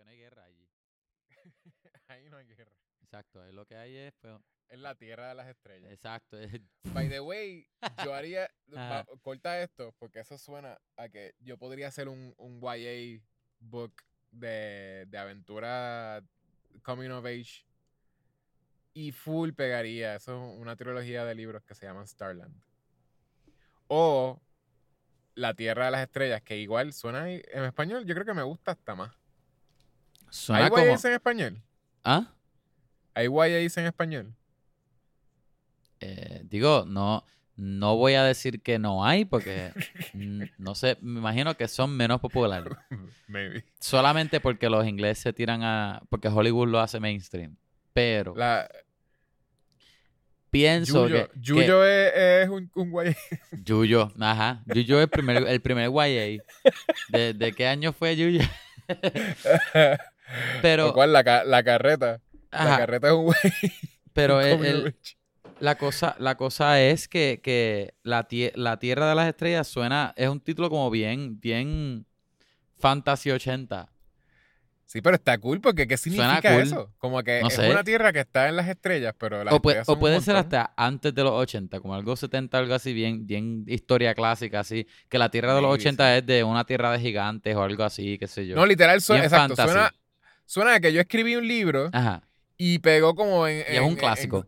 Porque no hay guerra allí. Ahí no hay guerra. Exacto, ahí lo que hay es, pues, Es la tierra de las estrellas. exacto. By the way, yo haría. Va- corta esto, porque eso suena a que yo podría hacer un, un YA book de, de aventura coming of age. Y full pegaría. Eso es una trilogía de libros que se llaman Starland. O La Tierra de las Estrellas, que igual suena en español. Yo creo que me gusta hasta más. Suena ¿Hay como... YAs en español? ¿Ah? ¿Hay YAs en español? Eh, digo, no, no voy a decir que no hay porque no sé, me imagino que son menos populares. Maybe. Solamente porque los ingleses se tiran a... porque Hollywood lo hace mainstream. Pero La, pienso Yuyo, que... Yuyo es, es un, un YA. Yuyo, ajá. Yuyo es el primer, el primer YA. ¿De, de qué año fue Yuyo? Pero, Lo cual, la, ca- la carreta. La carreta es un güey. pero. La cosa, la cosa es que, que la, tie- la Tierra de las Estrellas suena, es un título como bien, bien Fantasy 80. Sí, pero está cool porque ¿qué significa cool. eso? Como que No es sé. una tierra que está en las estrellas, pero las O, estrellas o son un puede ser hasta antes de los 80, como algo 70, algo así, bien, bien historia clásica, así. Que la Tierra de los Maybe, 80 es de una Tierra de gigantes o algo así, qué sé yo. No, literal, suena, Bien exacto, suena, suena a que yo escribí un libro Ajá. y pegó como en... Y es en- un en- clásico.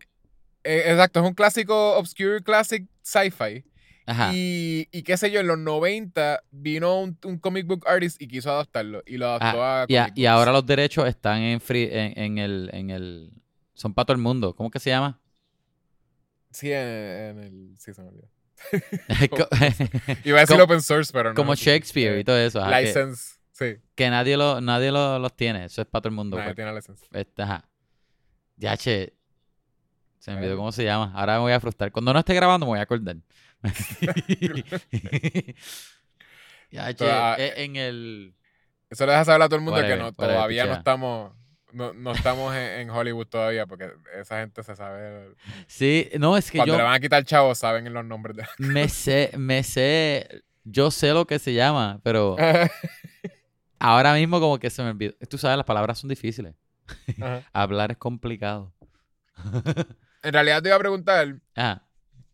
eh, exacto, es un clásico, obscure classic sci-fi. Ajá. Y, y qué sé yo, en los 90 vino un, un comic book artist y quiso adaptarlo. Y lo adaptó Ah, a y, a- y ahora los derechos están en, free, en, en el, en el... Son para todo el mundo. ¿Cómo que se llama? Sí, en, el... Sí, se me olvidó. Iba a decir open source, pero no. como Shakespeare y todo eso. ajá, que- License, sí. que nadie, lo, nadie lo- los tiene. Eso es para todo el mundo. Nadie pues. tiene. Este, ajá. Ya, che. Se me olvidó cómo se llama. Ahora me voy a frustrar. Cuando no esté grabando me voy a acordar. ya, che. Ah, eh, en el... Eso le deja saber a todo el mundo que no, todavía no estamos... No, no estamos en, en Hollywood todavía porque esa gente se sabe... Sí, no, es que Cuando yo le van a quitar chavos saben los nombres de... me sé, me sé, yo sé lo que se llama, pero ahora mismo como que se me olvidó. Tú sabes, las palabras son difíciles. Hablar es complicado. En realidad te iba a preguntar Ajá.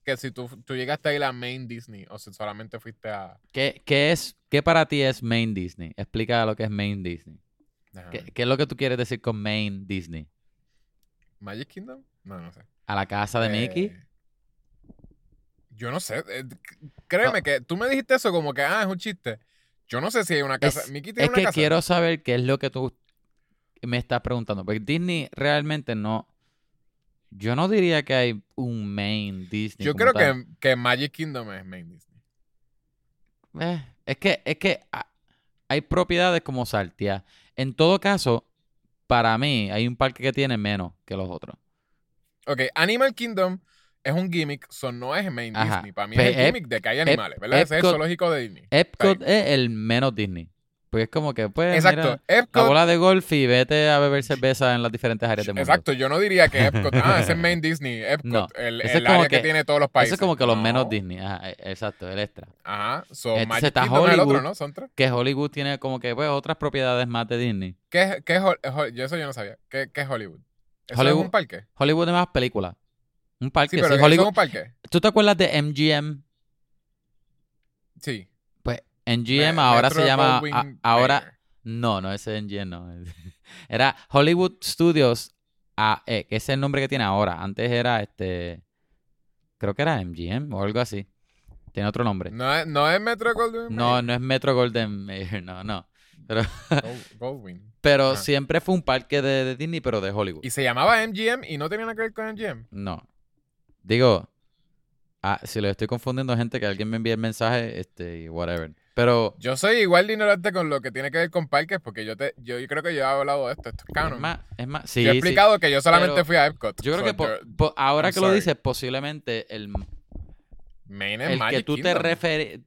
que si tú, tú llegaste a ir a Main Disney o si solamente fuiste a... ¿Qué, qué es, qué para ti es Main Disney? Explica lo que es Main Disney. ¿Qué, qué es lo que tú quieres decir con Main Disney? ¿Magic Kingdom? No, no sé. ¿A la casa de Mickey? Eh, yo no sé. eh, c- créeme que tú me dijiste eso como que, ah, es un chiste. Yo no sé si hay una casa. Es, Mickey tiene es una que casa. quiero saber qué es lo que tú me estás preguntando. Porque Disney realmente no... Yo no diría que hay un Main Disney. Yo creo que, que Magic Kingdom es Main Disney. Eh, es que, es que hay propiedades como Saltia. En todo caso, para mí, hay un parque que tiene menos que los otros. Ok, Animal Kingdom es un gimmick, so no es Main Ajá. Disney. Para mí Pe- es el gimmick de que hay animales, ¿verdad? Ese es el zoológico de Disney. Epcot es el menos Disney. Pues es como que, pues, Exacto. mira, la Epcot. bola de golf y vete a beber cerveza en las diferentes áreas del mundo. Exacto, yo no diría que Epcot. Ah, ese es Main Disney. Epcot, No, el, ese es el área que, que- tiene todos los Eso países. es como que los No. menos Disney. Ajá, e- exacto, el extra. Ajá. So, Entonces está es el otro, Hollywood. ¿no? Son tres. Que Hollywood tiene como que, pues, otras propiedades más de Disney. ¿Qué, es- qué es Hol- Hol- yo eso yo no sabía. ¿Qué, qué es Hollywood? ¿Eso Hollywood- es un parque? Hollywood es más películas. Un parque, Sí, pero ¿eso Hollywood. es un parque? ¿Tú te acuerdas de MGM? Sí. Pues MGM Me- ahora Metro se llama. A- ahora. No, no, ese es MGM, no. Era Hollywood Studios, ah, eh, que es el nombre que tiene ahora. Antes era este. Creo que era MGM o algo así. Tiene otro nombre. No es, no es Metro Goldwyn No, Mayer. no es Metro Golden Mayer, no, no. Pero, Gold- Goldwyn. pero Ah. siempre fue un parque de, de Disney, pero de Hollywood. Y se llamaba MGM y no tenía nada que ver con MGM. No. Digo, ah, si lo estoy confundiendo, gente, que alguien me envíe el mensaje, este, y whatever. Pero Yo soy igual de ignorante con lo que tiene que ver con parques porque yo te yo creo que yo he hablado de esto. Esto es es canon. más, es más, sí, yo he sí. explicado que yo solamente fui a Epcot. Yo creo So, que po- yo- po- ahora I'm que lo dices, posiblemente el, Main es el Magic que tú te Kingdom. refieres,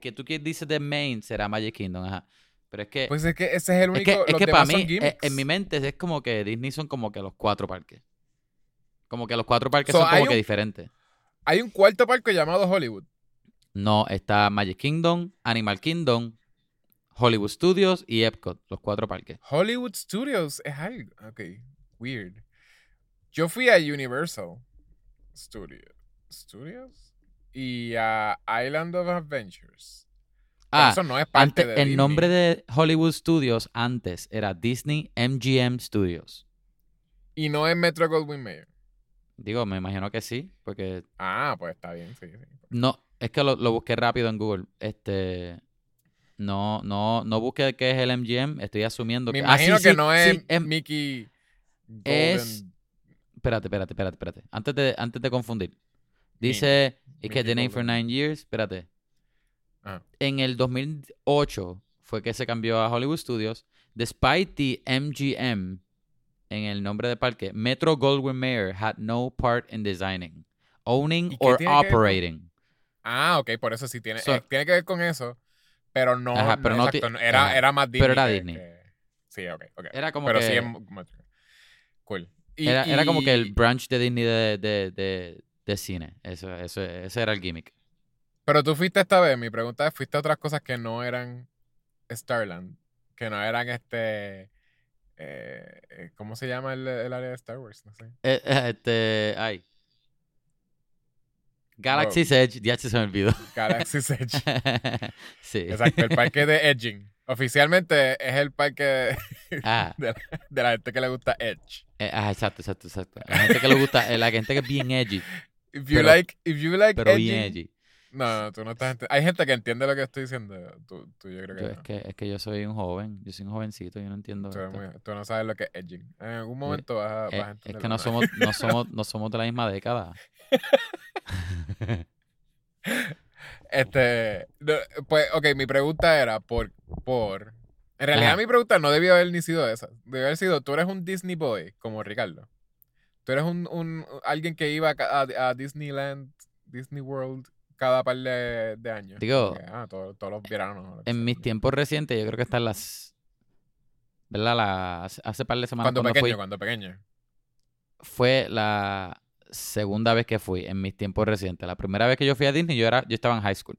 que tú dices de Main será Magic Kingdom, ajá. Pero es que, Pues es que ese es el es único. que, es que para mí, eh, en mi mente es como que Disney son como que los cuatro parques. Como que los cuatro parques So, son como que diferentes. Hay un cuarto parque llamado Hollywood. No, está Magic Kingdom, Animal Kingdom, Hollywood Studios y Epcot, los cuatro parques. Hollywood Studios es algo. Ok, weird. Yo fui a Universal Studios. Studios y a Island of Adventures. Pero Ah, eso no es parte antes, de el Disney. nombre de Hollywood Studios antes era Disney MGM Studios. Y no es Metro Goldwyn Mayer. Digo, me imagino que sí, porque Ah, pues está bien, sí, sí. no, es que lo, lo busqué rápido en Google. Este, no, no, no busqué qué es el MGM. Estoy asumiendo Me que. ah, sí, imagino que sí, no es sí, em- Mickey Golden. es- Espérate, espérate, espérate, espérate. Antes de, antes de confundir. Dice, es que the for nine years. Espérate. Ajá. En el 2008 fue que se cambió a Hollywood Studios. Despite the MGM en el nombre de parque, Metro Goldwyn Mayer had no part in designing, owning ¿Y qué or operating. Ah, ok, por eso sí tiene, So- eh, tiene que ver con eso, pero no, Ajá, pero no exacto, no- era, ajá, era más Disney. pero era que- Disney. que- sí, ok, ok. Era como pero que sí es cool. Y- era, era como que el branch de Disney de, de, de, de cine. Eso, eso, ese era el gimmick. Pero tú fuiste esta vez, mi pregunta es, ¿fuiste a otras cosas que no eran Starland? Que no eran este... eh, eh, ¿Cómo se llama el, el área de Star Wars? No sé. Eh, eh, este, ay. Galaxy's Edge, ya se me olvidó. Galaxy's Edge. sí. Exacto, el parque de Edging. Oficialmente es el parque Ah, de, de la gente que le gusta Edge. eh, ah, exacto, exacto, exacto. La gente que le gusta, la gente que es bien edgy, If you Pero- like, if you like edging, bien edgy. No, no, tú no estás Hay gente que entiende lo que estoy diciendo. Tú, tú yo creo que Yo- no. es, que, es que yo soy un joven, yo soy un jovencito, yo no entiendo Tú, muy- tú no sabes lo que es edging. En algún momento vas a, Eh, a es entender. que no somos, no somos, no somos de la misma década. Este, no, pues, ok, mi pregunta era por, por... En realidad Ajá. mi pregunta no debió haber ni sido esa. Debió haber sido, tú eres un Disney boy, como Ricardo. Tú eres un, un alguien que iba a- a Disneyland, Disney World, cada par de, de años. Digo, ah, todo- todos los veranos. En mis tiempos recientes, yo creo que están las. ¿Verdad? La, hace, par de semanas Cuando cuando, pequeño, fui, cuando pequeño. fue la segunda vez que fui en mis tiempos recientes. La primera vez que yo fui a Disney, yo era, yo estaba en high school.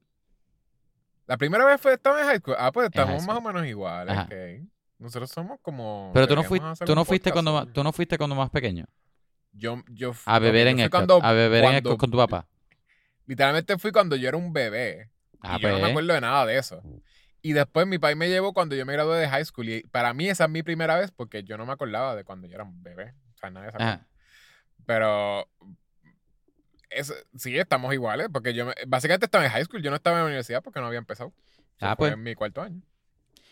La primera vez fue, estaba en high school. Ah, pues estamos más o menos iguales. Nosotros somos como... Pero tú no fuiste, tú no fuiste podcast cuando tú no fuiste cuando más pequeño. Yo, yo, A beber yo en Epcot. cuando- A beber en Epcot con tu papá. Literalmente fui cuando yo era un bebé. Ah, y yo no me pues. acuerdo de nada de eso. Y después mi país me llevó cuando yo me gradué de high school. Y para mí esa es mi primera vez porque yo no me acordaba de cuando yo era un bebé. O sea, nada de esa cosa. Ajá. Pero... Es, sí, estamos iguales. Porque yo me- básicamente estaba en high school. Yo no estaba en la universidad porque no había empezado. Ah, fue pues. en mi cuarto año.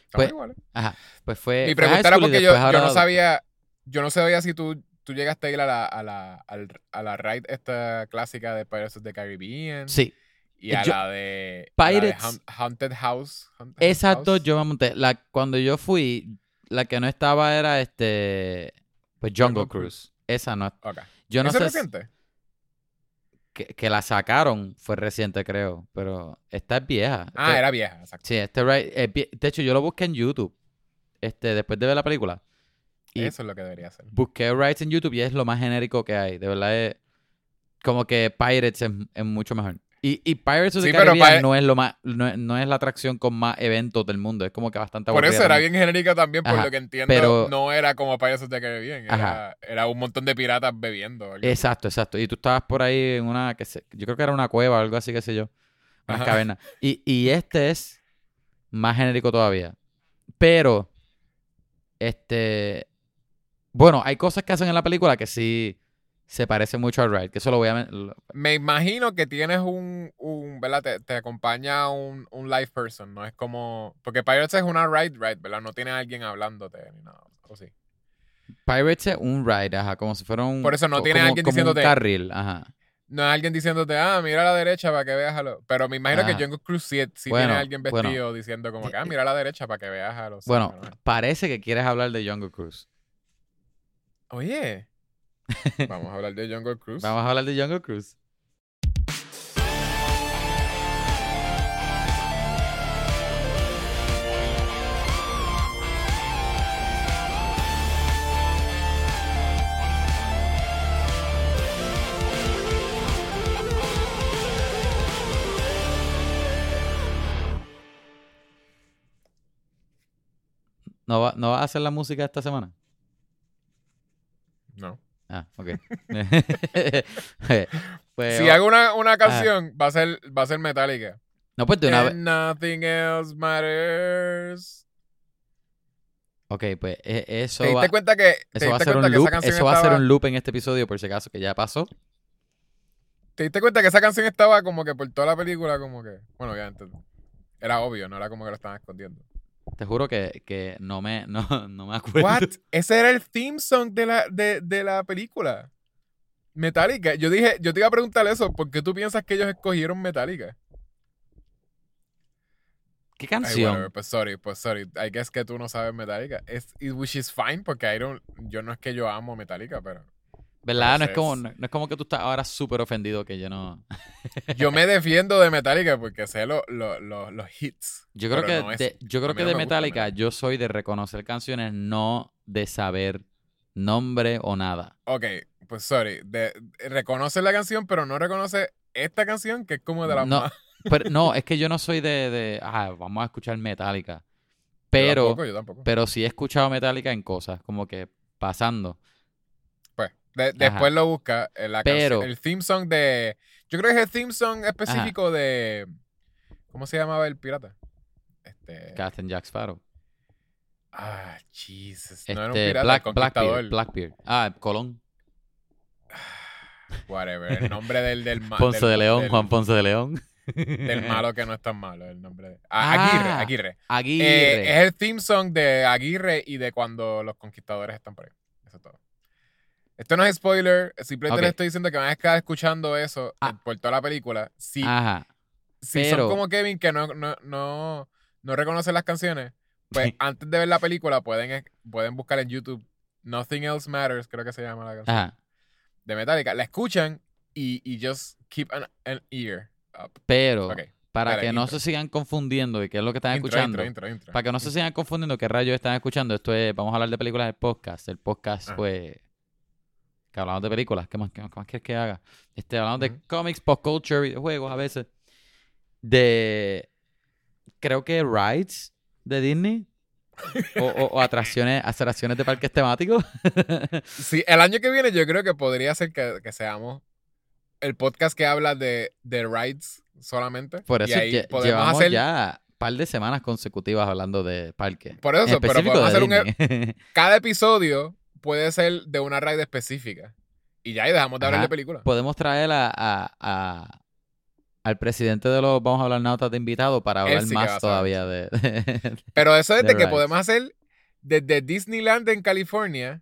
Estamos Pues, iguales. Ajá. Pues fue. Mi pregunta era porque yo, yo no sabía, yo no sabía si tú, tú llegaste a ir a la, a la, a la ride esta clásica de Pirates of the Caribbean Sí. y a Yo- la de, a la de Pirates- Haun- Haunted House. Haunted Exacto, House. yo me monté. La, cuando yo fui, la que no estaba era este. Pues Jungle, Jungle Cruise. Cruise. Esa no. Ok. Yo no ¿Eso sé es reciente? que, que la sacaron, fue reciente, creo. Pero esta es vieja. Ah, Este- era vieja, exacto. Sí, este ride vie- De hecho, yo lo busqué en YouTube. Este, después de ver la película. Y Eso es lo que debería ser. busqué rides en YouTube y es lo más genérico que hay. De verdad es. Como que Pirates es, es mucho mejor. Y, y Pirates of the Sí, Caribbean no es lo más, no, es- no es la atracción con más eventos del mundo. Es como que bastante Por eso era bien genérica también, por Ajá, lo que entiendo. pero- no era como Pirates of the Caribbean. Era, era un montón de piratas bebiendo. Exacto, exacto. Y tú estabas por ahí en una, que se- yo creo que era una cueva o algo así, qué sé yo. Una Ajá. caverna. Y, y este es más genérico todavía. Pero, este, bueno, hay cosas que hacen en la película que sí se parecen mucho al ride. Que eso lo voy a... Me imagino que tienes un, un ¿verdad? Te, te acompaña un, un live person, no es como... Porque Pirates es una ride, ride, ¿verdad? No tiene alguien hablándote ni nada. ¿O sí? Pirates es un ride, ajá, como si fuera un... Por eso no tiene como- alguien como diciéndote- un carril, ajá. No es alguien diciéndote, ah, mira a la derecha para que veas a los... Pero me imagino que Jungle Cruise sí, sí Bueno, tiene alguien bueno. vestido diciendo como que, ah, mira a la derecha para que veas a los... Bueno, Superman". parece que quieres hablar de Jungle Cruise. Oye. Vamos a hablar de Jungle Cruise. Vamos a hablar de Jungle Cruise. ¿No va, ¿No vas a hacer la música esta semana? No. Ah, ok. pues, si hago una, una canción, va a ser, va a ser Metallica. no, pues de una vez. Nothing else matters. Ok, pues e- eso ¿Te va, diste cuenta que, te eso va a ser un loop. Eso va a ser estaba- un loop en este episodio, por si acaso, que ya pasó. ¿Te diste cuenta que esa canción estaba como que por toda la película, como que. Bueno, obviamente. Era obvio, no era como que lo estaban escondiendo. Te juro que, que no, me, no, no me acuerdo. ¿What? Ese era el theme song de la, de, de la película. Metallica. Yo dije, yo te iba a preguntar eso, ¿por qué tú piensas que ellos escogieron Metallica? ¿Qué Ay, canción? whatever, pues sorry, pues sorry. I guess que tú no sabes Metallica. Es, which is fine, porque I don't, yo no es que yo amo Metallica, pero ¿Verdad? No es, como, no, no es como que tú estás ahora súper ofendido que yo no... yo me defiendo de Metallica porque sé lo- lo- lo- los hits. Yo creo que, no es- de, yo creo que de me Metallica yo soy de reconocer canciones, no de saber nombre o nada. Ok, pues sorry. De, reconoce la canción, pero no reconoce esta canción, que es como de las No, más. Pero no, es que yo no soy de, de ah, vamos a escuchar Metallica. Yo Pero, tampoco, yo tampoco. pero sí he escuchado Metallica en cosas, como que pasando. De- después lo busca. eh, La Pero- canción, el theme song de. Yo creo que es el theme song específico de. ¿Cómo se llamaba el pirata? Este. Captain Jack Sparrow. Ah, Jesus. No era un Este, pirata, Black, Blackbeard. Ah, Colón. Whatever. El nombre del. del ma- Ponce del- de León, del- Juan Ponce de León. Del malo que no es tan malo, el nombre de. Ah, Ah, Aguirre, Aguirre. Aguirre. Eh, es el theme song de Aguirre y de cuando los conquistadores están por ahí. Eso es todo. Esto no es spoiler, simplemente les estoy diciendo que van a estar escuchando eso Ah. por toda la película. Si, Ajá. si pero- son como Kevin que no, no, no, no reconocen las canciones, pues antes de ver la película pueden, pueden buscar en YouTube Nothing Else Matters, creo que se llama la canción, Ajá. de Metallica. La escuchan y, y just keep an, an ear up. Pero, para dale, que no se sigan confundiendo y qué es lo que están Intro, escuchando. intro. Para que no se sigan confundiendo qué rayos están escuchando, esto es, vamos a hablar de películas del podcast. El podcast, Ah. pues, que hablamos de películas, ¿qué más, qué más, qué más quieres que haga? Este, hablamos de cómics, pop culture, videojuegos a veces. De, creo que rides de Disney. o, o- o atracciones, atracciones de parques temáticos. Sí, el año que viene yo creo que podría ser que, que seamos el podcast que habla de, de rides solamente. Por Y eso ahí lle- podemos llevamos hacer, ya un par de semanas consecutivas hablando de parques. Por eso, pero podemos de hacer un, e- cada episodio puede ser de una ride específica. Y ya, y dejamos de hablar de películas. Podemos traer a, a- a- al presidente de los Vamos a hablar notas de invitado para hablar sí más todavía de, de- Pero eso es de de que rides. podemos hacer desde Disneyland en California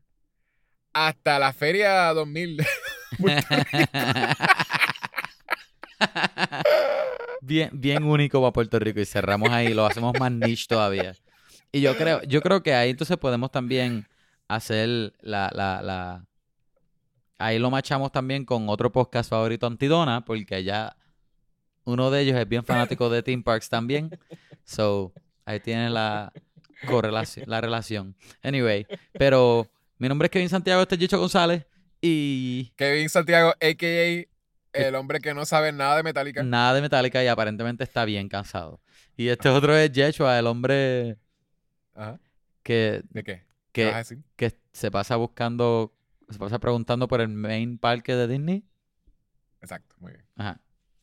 hasta la Feria 2000. bien, bien único para Puerto Rico y cerramos ahí, lo hacemos más niche todavía. Y yo creo, yo creo que ahí entonces podemos también hacer la, la, la... Ahí lo machamos también con otro podcast favorito Antidona, porque allá uno de ellos es bien fanático de Theme Parks también. So, ahí tienes la correlación, la relación. Anyway, pero mi nombre es Kevin Santiago, este es Chicho González y Kevin Santiago, a.k.a. el hombre que no sabe nada de Metallica. nada de Metallica y aparentemente está bien cansado. Y este otro es Yeshua, el hombre Ajá. que, ¿De qué? ¿Qué vas a que, decir? que se pasa buscando, se pasa preguntando por el main parque de Disney. Exacto, muy bien. Ajá.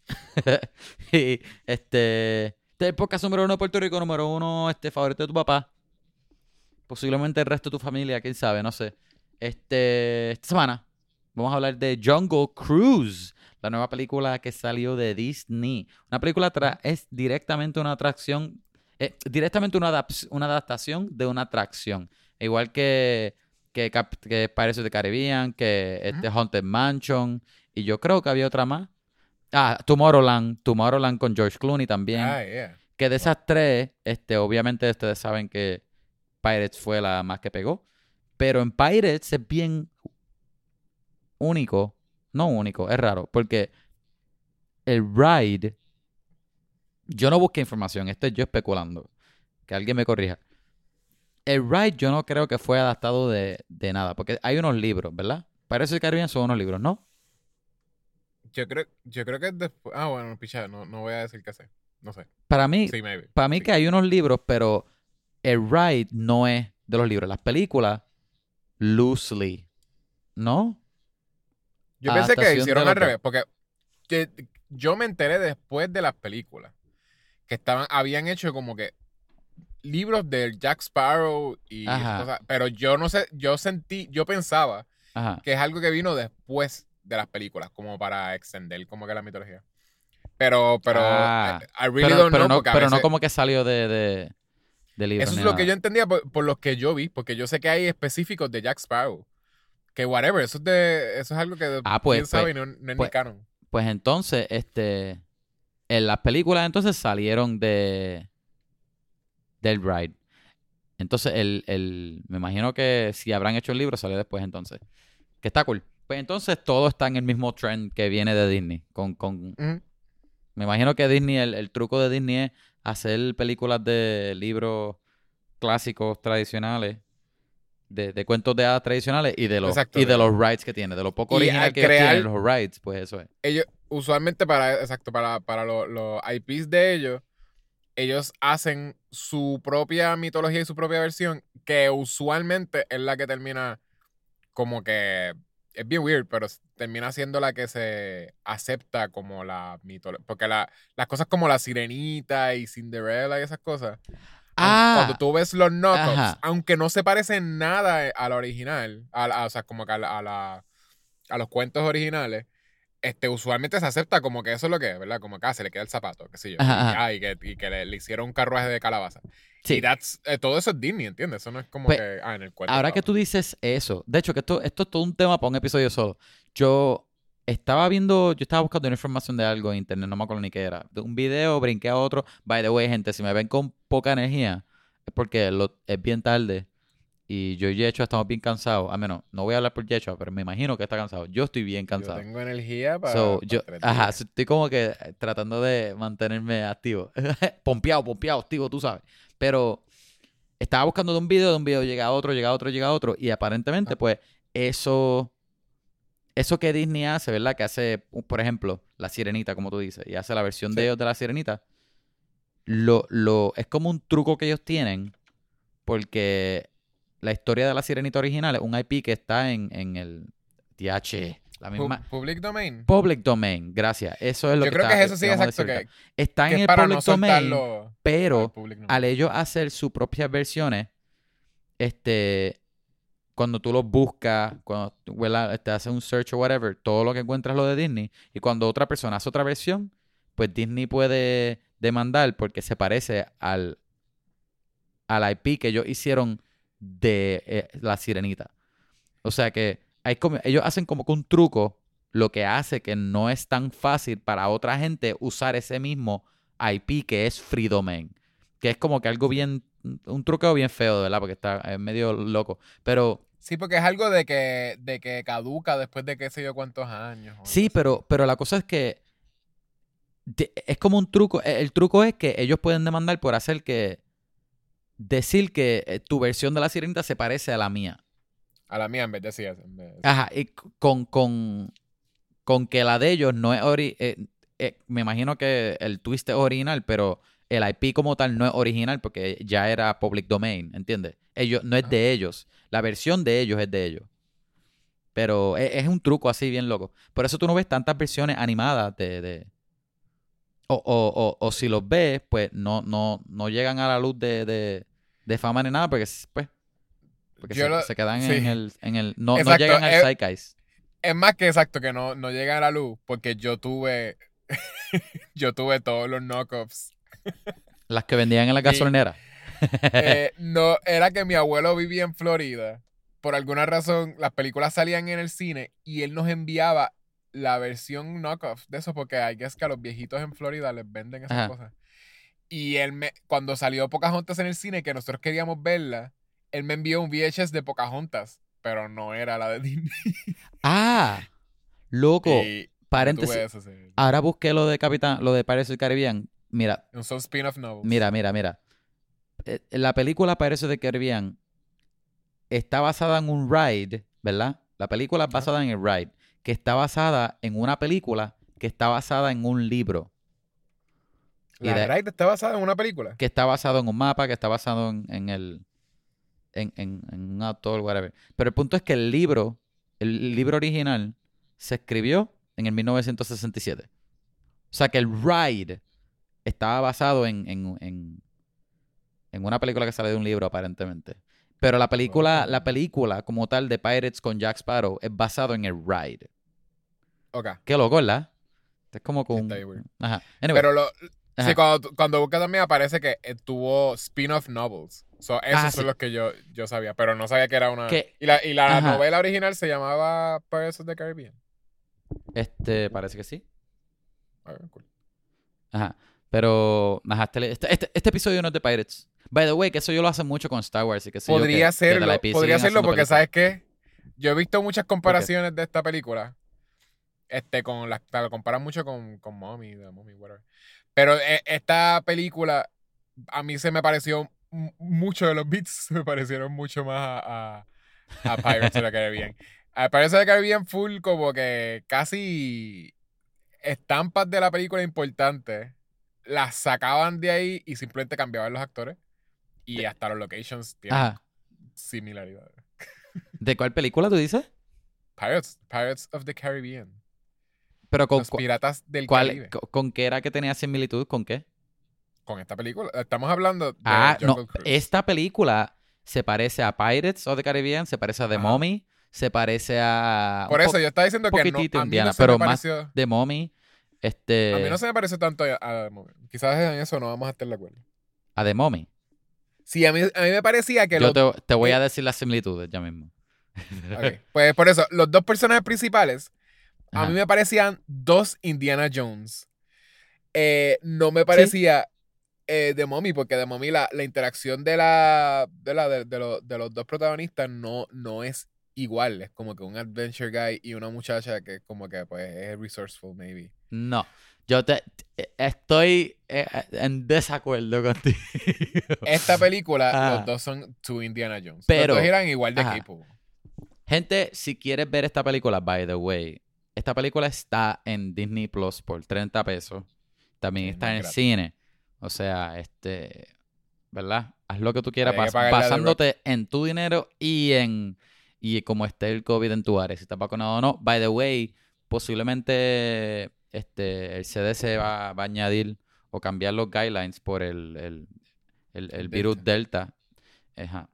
y este, este es el podcast número uno de Puerto Rico, número uno, este favorito de tu papá. Posiblemente el resto de tu familia, quién sabe, no sé. Este, esta semana vamos a hablar de Jungle Cruise, la nueva película que salió de Disney. Una película es directamente una atracción, eh, directamente una, una adaptación de una atracción. Igual que, que, que Pirates of the Caribbean, que este Haunted Mansion, y yo creo que había otra más. Ah, Tomorrowland, Tomorrowland con George Clooney también. Ah, yeah. Que de esas tres, este, obviamente ustedes saben que Pirates fue la más que pegó. Pero en Pirates es bien único. No único, es raro. Porque el ride. Yo no busqué información, esto es yo especulando. Que alguien me corrija. El ride yo no creo que fue adaptado de, de nada. Porque hay unos libros, ¿verdad? Of the Caribbean son unos libros, ¿no? Yo creo, yo creo que después. Ah, bueno, picha, no, no voy a decir qué sé. No sé. Para mí, Sí, maybe. Para mí Sí. que hay unos libros, pero el ride no es de los libros. Las películas, loosely, ¿no? Yo pensé que hicieron al que- revés, porque que- yo me enteré después de las películas que estaban, habían hecho como que libros del Jack Sparrow y cosas, pero yo no sé, yo sentí, yo pensaba Ajá. que es algo que vino después de las películas, como para extender como que la mitología. Pero, pero, Ah, I, I really pero don't pero know, no, pero no como que salió de, de, de libros Eso es lo que yo entendía por, por los que yo vi, porque yo sé que hay específicos de Jack Sparrow. Que whatever, eso es, de, eso es algo que Ah, pues, sabe pues, y no, no es pues, ni canon. Pues entonces, este. En las películas entonces salieron de. Del ride. Entonces, el, el. Me imagino que si habrán hecho el libro, salió después entonces. Que está cool. Pues entonces todo está en el mismo trend que viene de Disney. Con, con, me imagino que Disney, el, el truco de Disney es hacer películas de libros clásicos tradicionales. De, de cuentos de hadas tradicionales y de los, Exacto, y de los rides que tiene. De lo poco original al que ellos tienen, los rides, pues eso es. Ellos, usualmente para, exacto, para, para los, los IPs de ellos, ellos hacen su propia mitología y su propia versión, que usualmente es la que termina como que es bien weird, pero termina siendo la que se acepta como la mitología. Porque la- las cosas como la sirenita y Cinderella y esas cosas. Ah, Cuando tú ves los knockoffs, Ajá. aunque no se parecen nada a la original, a o sea, como que a, la- a la- a los cuentos originales, este, usualmente se acepta como que eso es lo que es, ¿verdad? Como que ah, se le queda el zapato, qué sé yo. Ajá, y, ajá. y que, y que le, le hicieron un carruaje de calabaza. sí. Y that's- eh, todo eso es Disney, ¿entiendes? Eso no es como Pues, que, ah, en el cuento. Ahora que tú dices eso, de hecho, que esto, esto es todo un tema para un episodio solo. Yo estaba viendo, yo estaba buscando una información de algo en internet, no me acuerdo ni qué era. De un video, brinqué a otro. By the way, gente, si me ven con poca energía, es porque lo- es bien tarde y yo y Yecho estamos bien cansados. A menos, no voy a hablar por Yecho, pero me imagino que está cansado. Yo estoy bien Yo cansado. tengo energía para. So, yo, ajá, estoy como que eh, tratando de mantenerme activo. pompeado, pompeado, activo, tú sabes. Pero estaba buscando de un video, de un video llega a otro, llega a otro, llega a otro. Y aparentemente, Ah. pues, eso. Eso que Disney hace, ¿verdad? Que hace, por ejemplo, la sirenita, como tú dices, y hace la versión de ellos de la sirenita. Lo, lo, es como un truco que ellos tienen. Porque la historia de la sirenita original es un IP que está en, en el TH. La Pu- misma. Public domain. Public domain, gracias. Eso es lo Yo que creo que está- es eso, sí, exacto. Que. Está que en el public no domain, al pero public al ellos hacer sus propias versiones, este, cuando tú los buscas, cuando este, haces un search o whatever, todo lo que encuentras es lo de Disney, y cuando otra persona hace otra versión, pues Disney puede demandar porque se parece al, al IP que ellos hicieron de eh, la sirenita. O sea que hay como, ellos hacen como que un truco, lo que hace que no es tan fácil para otra gente usar ese mismo IP que es free domain. Que es como que algo bien, un truqueo bien feo, ¿verdad? Porque está es medio loco. Pero Sí, porque es algo de que, de que caduca después de qué sé yo cuántos años. sí, pero, pero la cosa es que de- es como un truco. e- El truco es que ellos pueden demandar por hacer que decir que eh, tu versión de la sirenita se parece a la mía. A la mía en vez de sí. en vez de- Ajá, y con, con, con que la de ellos no es ori eh, eh, me imagino que el twist es original, pero el IP como tal no es original porque ya era public domain, ¿entiendes? Ellos, no es de ellos. La versión de ellos es de ellos. Pero e- es, un truco así bien loco. Por eso tú no ves tantas versiones animadas de... de- O, o, o, o si los ves, pues no, no, no llegan a la luz de, de, de fama ni nada porque, pues, porque se, lo- se quedan sí. en el... En el no, no llegan al eh, zeitgeist. Es más que exacto que no, no llega a la luz porque yo tuve yo tuve todos los knockoffs. Las que vendían en la Y- gasolinera. Eh, no, era que mi abuelo vivía en Florida. Por alguna razón, las películas salían en el cine y él nos enviaba la versión knockoff de eso porque hay que es que a los viejitos en Florida les venden esas Ajá. cosas. Y él me, cuando salió Pocahontas en el cine, que nosotros queríamos verla, él me envió un VHS de Pocahontas, pero no era la de Disney. ah, loco. Y paréntesis. tuve eso, sí. Ahora busqué lo de Capitán, lo de Pirates del Caribbean. Mira, Un spin-off novels. mira, mira, mira. Eh, La película Pirates del Caribbean está basada en un ride, ¿verdad? La película es basada en el ride, que está basada en una película que está basada en un libro. La de- Ride está basada en una película. que está basado en un mapa, que está basado en, en el. En, en- en un autor, whatever. Pero el punto es que el libro, el libro original, se escribió en el 1967. O sea que el ride estaba basado en, en, una película que sale de un libro, aparentemente. Pero la película, la película como tal de Pirates con Jack Sparrow es basado en el ride. Ok. Qué loco, ¿verdad? Es como con. Anyway, Pero lo. Sí, cuando, cuando busca también aparece que eh, tuvo spin-off novels. So, esos Ah, son sí. los que yo, yo sabía, pero no sabía que era una... Y la, y la Ajá. novela original se llamaba Pirates of the Caribbean. este, parece que sí. Ah, cool. Ajá. Pero, ajá, este, este, este- este episodio no es de Pirates. By the way, que eso yo lo hace mucho con Star Wars y que yo, Podría que- que serlo, podría serlo porque, películas. ¿sabes qué? Yo he visto muchas comparaciones de esta película. Este, con la, la comparan mucho con, con Mommy, de Mommy, whatever. Pero eh, esta película, a mí se me pareció, mucho de los beats se me parecieron mucho más a, a, a Pirates of the Caribbean. A Pirates of the Caribbean full como que casi estampas de la película importantes las sacaban de ahí y simplemente cambiaban los actores. Y hasta los locations tienen Ajá. similaridades. ¿De cuál película tú dices? Pirates, Pirates of the Caribbean. Pero con, Los piratas del cuál- Caribe. co- ¿con qué era que tenía similitud? ¿Con qué? Con esta película. Estamos hablando de Ah, no. Jungle Cruise. Esta película se parece a Pirates of the Caribbean, se parece a The Ajá. Mommy, se parece a... Por eso yo estaba diciendo que no, a mí Indiana, no se pero me más pareció... The Mommy, este... A mí no se me pareció tanto a, a- Quizás en eso no vamos a estar de acuerdo. A The Mommy. Sí, a mí, a mí me parecía que Yo los... te, te voy a decir las similitudes ya mismo. Ok, Pues por eso, los dos personajes principales a mí me parecían dos Indiana Jones. Eh, no me parecía eh, de Mommy, porque de Mommy la, la interacción de la de, la, de, de los, de los dos protagonistas no, no es igual. Es como que un adventure guy y una muchacha que como que pues es resourceful, maybe. No, yo te, te- estoy eh, en desacuerdo contigo. Esta película, los dos son two Indiana Jones. Pero- los dos eran igual de ajá. capable. Gente, si quieres ver esta película, by the way, esta película está en Disney Plus por 30 pesos. También está en el cine. O sea, este, ¿verdad? Haz lo que tú quieras que Rock. basándote en tu dinero y en y como esté el COVID en tu área, si estás vacunado o no. By the way, posiblemente este el CDC va, va a añadir o cambiar los guidelines por el, el, el- virus Delta. Ajá.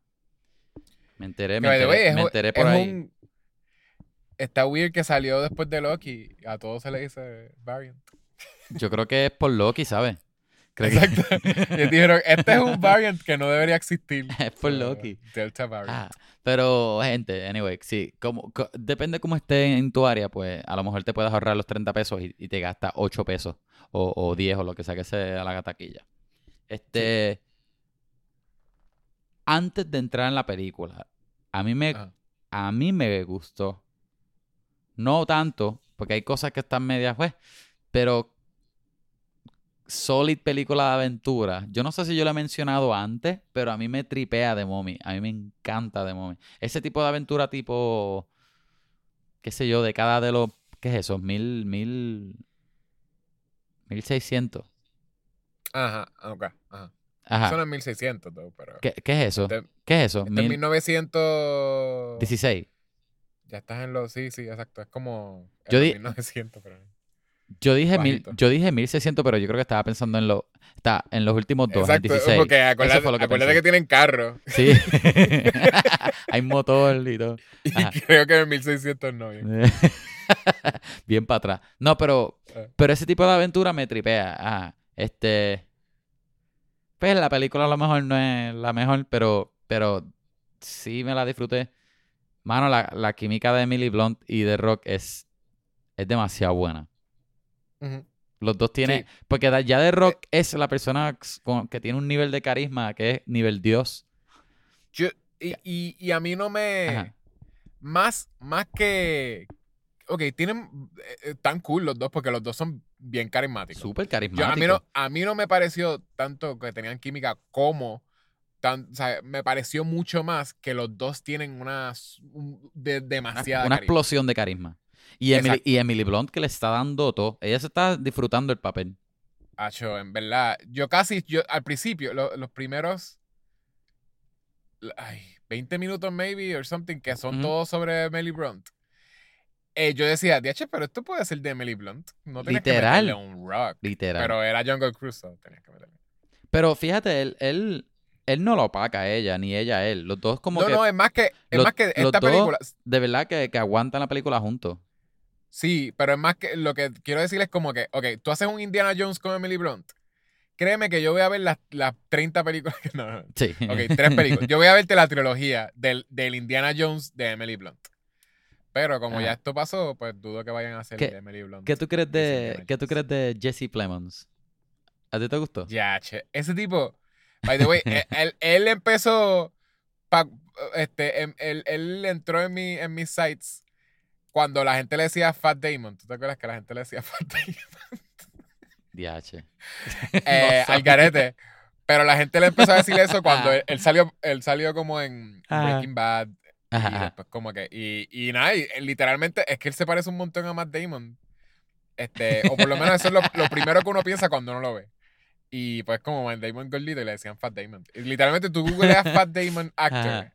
Me enteré, me enteré, way, me enteré por ahí. un- Está weird que salió después de Loki. A todos se le dice variant. Yo creo que es por Loki, ¿sabes? Creo que- Exacto. Y dijeron, este es un variant que no debería existir. Es por Loki. Delta variant. Ah, pero, gente, anyway, sí, como, co- depende cómo esté en tu área, pues a lo mejor te puedes ahorrar los 30 pesos y, y te gastas 8 pesos o, o 10 o lo que sea que sea la taquilla. Este, antes de entrar en la película, a mí me, Ajá. a mí me gustó. No tanto, porque hay cosas que están medias, pues, pero solid película de aventura. Yo no sé si yo lo he mencionado antes, pero a mí me tripea de Mommy. A mí me encanta de Mommy. Ese tipo de aventura tipo, qué sé yo, de cada de los, ¿qué es eso? Mil, mil, mil seiscientos. Ajá, ok. Ajá. Ajá. Eso no es 1600, though, pero. ¿Qué, qué es eso? Este, ¿Qué es eso? este es Mil 1916. Ya estás en los. Sí, sí, exacto. Es como. Yo di- 1900, pero. Yo dije mil, yo dije 1600, pero yo creo que estaba pensando en los, está, en los últimos dos, Exacto, 16. porque acuérdate, fue lo que acuérdate pensé. que tienen carro. Sí. Hay motor y todo. Y creo que en 1600 no. bien. Bien para atrás. No, pero, Ah. pero ese tipo de aventura me tripea. Ajá. Este. Pues la película a lo mejor no es la mejor, pero, pero sí me la disfruté. Mano, la, la química de Emily Blunt y de Rock es, es demasiado buena. Los dos tienen. Sí. Porque ya de Rock es la persona con- que tiene un nivel de carisma que es nivel Dios. Yo- y, y, y a mí no me. Ajá. Más, más que. Ok, tienen. eh, eh, tan cool los dos porque los dos son bien carismáticos. Súper Yo- carismático. a, mí no, a mí no me pareció tanto que tenían química como. Tan, o sea, me pareció mucho más que los dos tienen una. un- de, demasiada. una carisma. explosión de carisma. Y Emily, y Emily Blunt que le está dando todo. Ella se está disfrutando el papel. Acho, en verdad, yo casi, yo al principio, lo- los primeros, ay, 20 minutos maybe, or something, que son Ujú. todos sobre Emily Blunt. eh, yo decía, DH, pero esto puede ser de Emily Blunt. No tenías Literal. que meterle un rock. Literal. Pero era Jungle Cruise, so tenías que meterle. Pero fíjate, él, él, él no lo opaca a ella, ni ella a él. Los dos como No, que, no, es más que, es los- más que los esta dos- película, de verdad que, que aguantan la película juntos. Sí, pero es más que lo que quiero decir es como que, ok, tú haces un Indiana Jones con Emily Blunt. Créeme que yo voy a ver las, las 30 películas. No, no, no. Sí. Ok, tres películas. Yo voy a verte la trilogía del, del Indiana Jones de Emily Blunt. Pero como ya esto pasó, pues dudo que vayan a hacer ¿Qué- de Emily Blunt. ¿Qué tú crees de, ¿qué tú crees de Jesse Plemons? ¿A ti te gustó? Ya, che. Ese tipo, by the way, él, él- él empezó, pa- este, em- él, él entró en, mi, en mis sites cuando la gente le decía Fat Damon. ¿Tú te acuerdas que la gente le decía Fat Damon? DH. eh, No al garete. Pero la gente le empezó a decir eso cuando él, él salió, él salió como en. Breaking Bad. Ajá, Y después como que, y, y nada, y, eh, literalmente es que él se parece un montón a Matt Damon. Este, o por lo menos eso es lo, lo primero que uno piensa cuando uno lo ve. Y pues como Matt Damon gordito y le decían Fat Damon. Y literalmente tú googleas Fat Damon actor,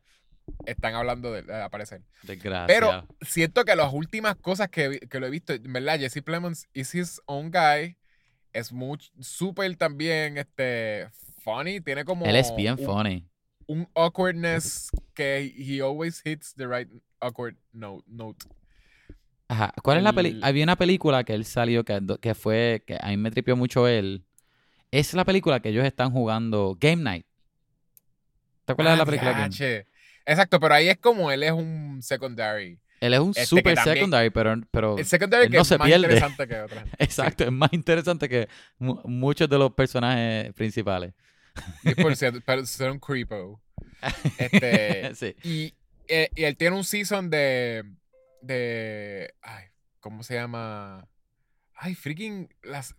están hablando de él, aparecer. Desgracia. Pero siento que las últimas cosas que, que lo he visto, en verdad, Jesse Plemons is his own guy. Es muy súper también este funny. Tiene como Él es bien un, funny. un awkwardness que he always hits the right awkward note. note. Ajá. ¿Cuál es la peli? el- Había una película que él salió que, que fue, que a mí me tripió mucho él. Es la película que ellos están jugando Game Night. ¿Te acuerdas de la película Game. Exacto, pero ahí es como él es un secondary. Él es un Este, super también- secondary, pero, pero El secondary él que no es se más pierde. interesante que otra gente. exacto, es más interesante que mu- muchos de los personajes principales. Y por cierto, pero ser un creepo. Este, sí. Y, eh, y él tiene un season de. de. Ay, ¿cómo se llama? Ay, freaking. Las.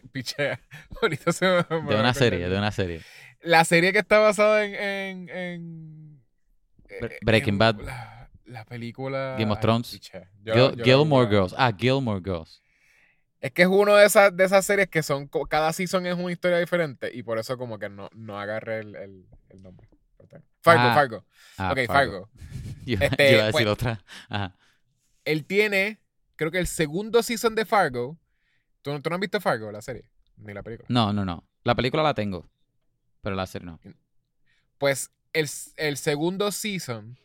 Pichea. Ahorita se me. me voy De una serie, de una serie. La serie que está basada en. en, eh, Breaking en Bad. La, la película. Game of Thrones. pichea. Yo- Gil- yo la Gilmore. Girls. Ah, Gilmore Girls. Es que es uno de esas, de esas series que son. Cada season es una historia diferente. Y por eso, como que no, no agarré el, el, el nombre. Fargo, Ah, Fargo. Ah, ok, Fargo. Yo, Este, yo iba a decir pues- otra. Ajá. él tiene, creo que el segundo season de Fargo. ¿Tú, no- tú no has visto Fargo, la serie? Ni la película. No, no, no. La película la tengo. Pero la serie no. Pues el, el segundo season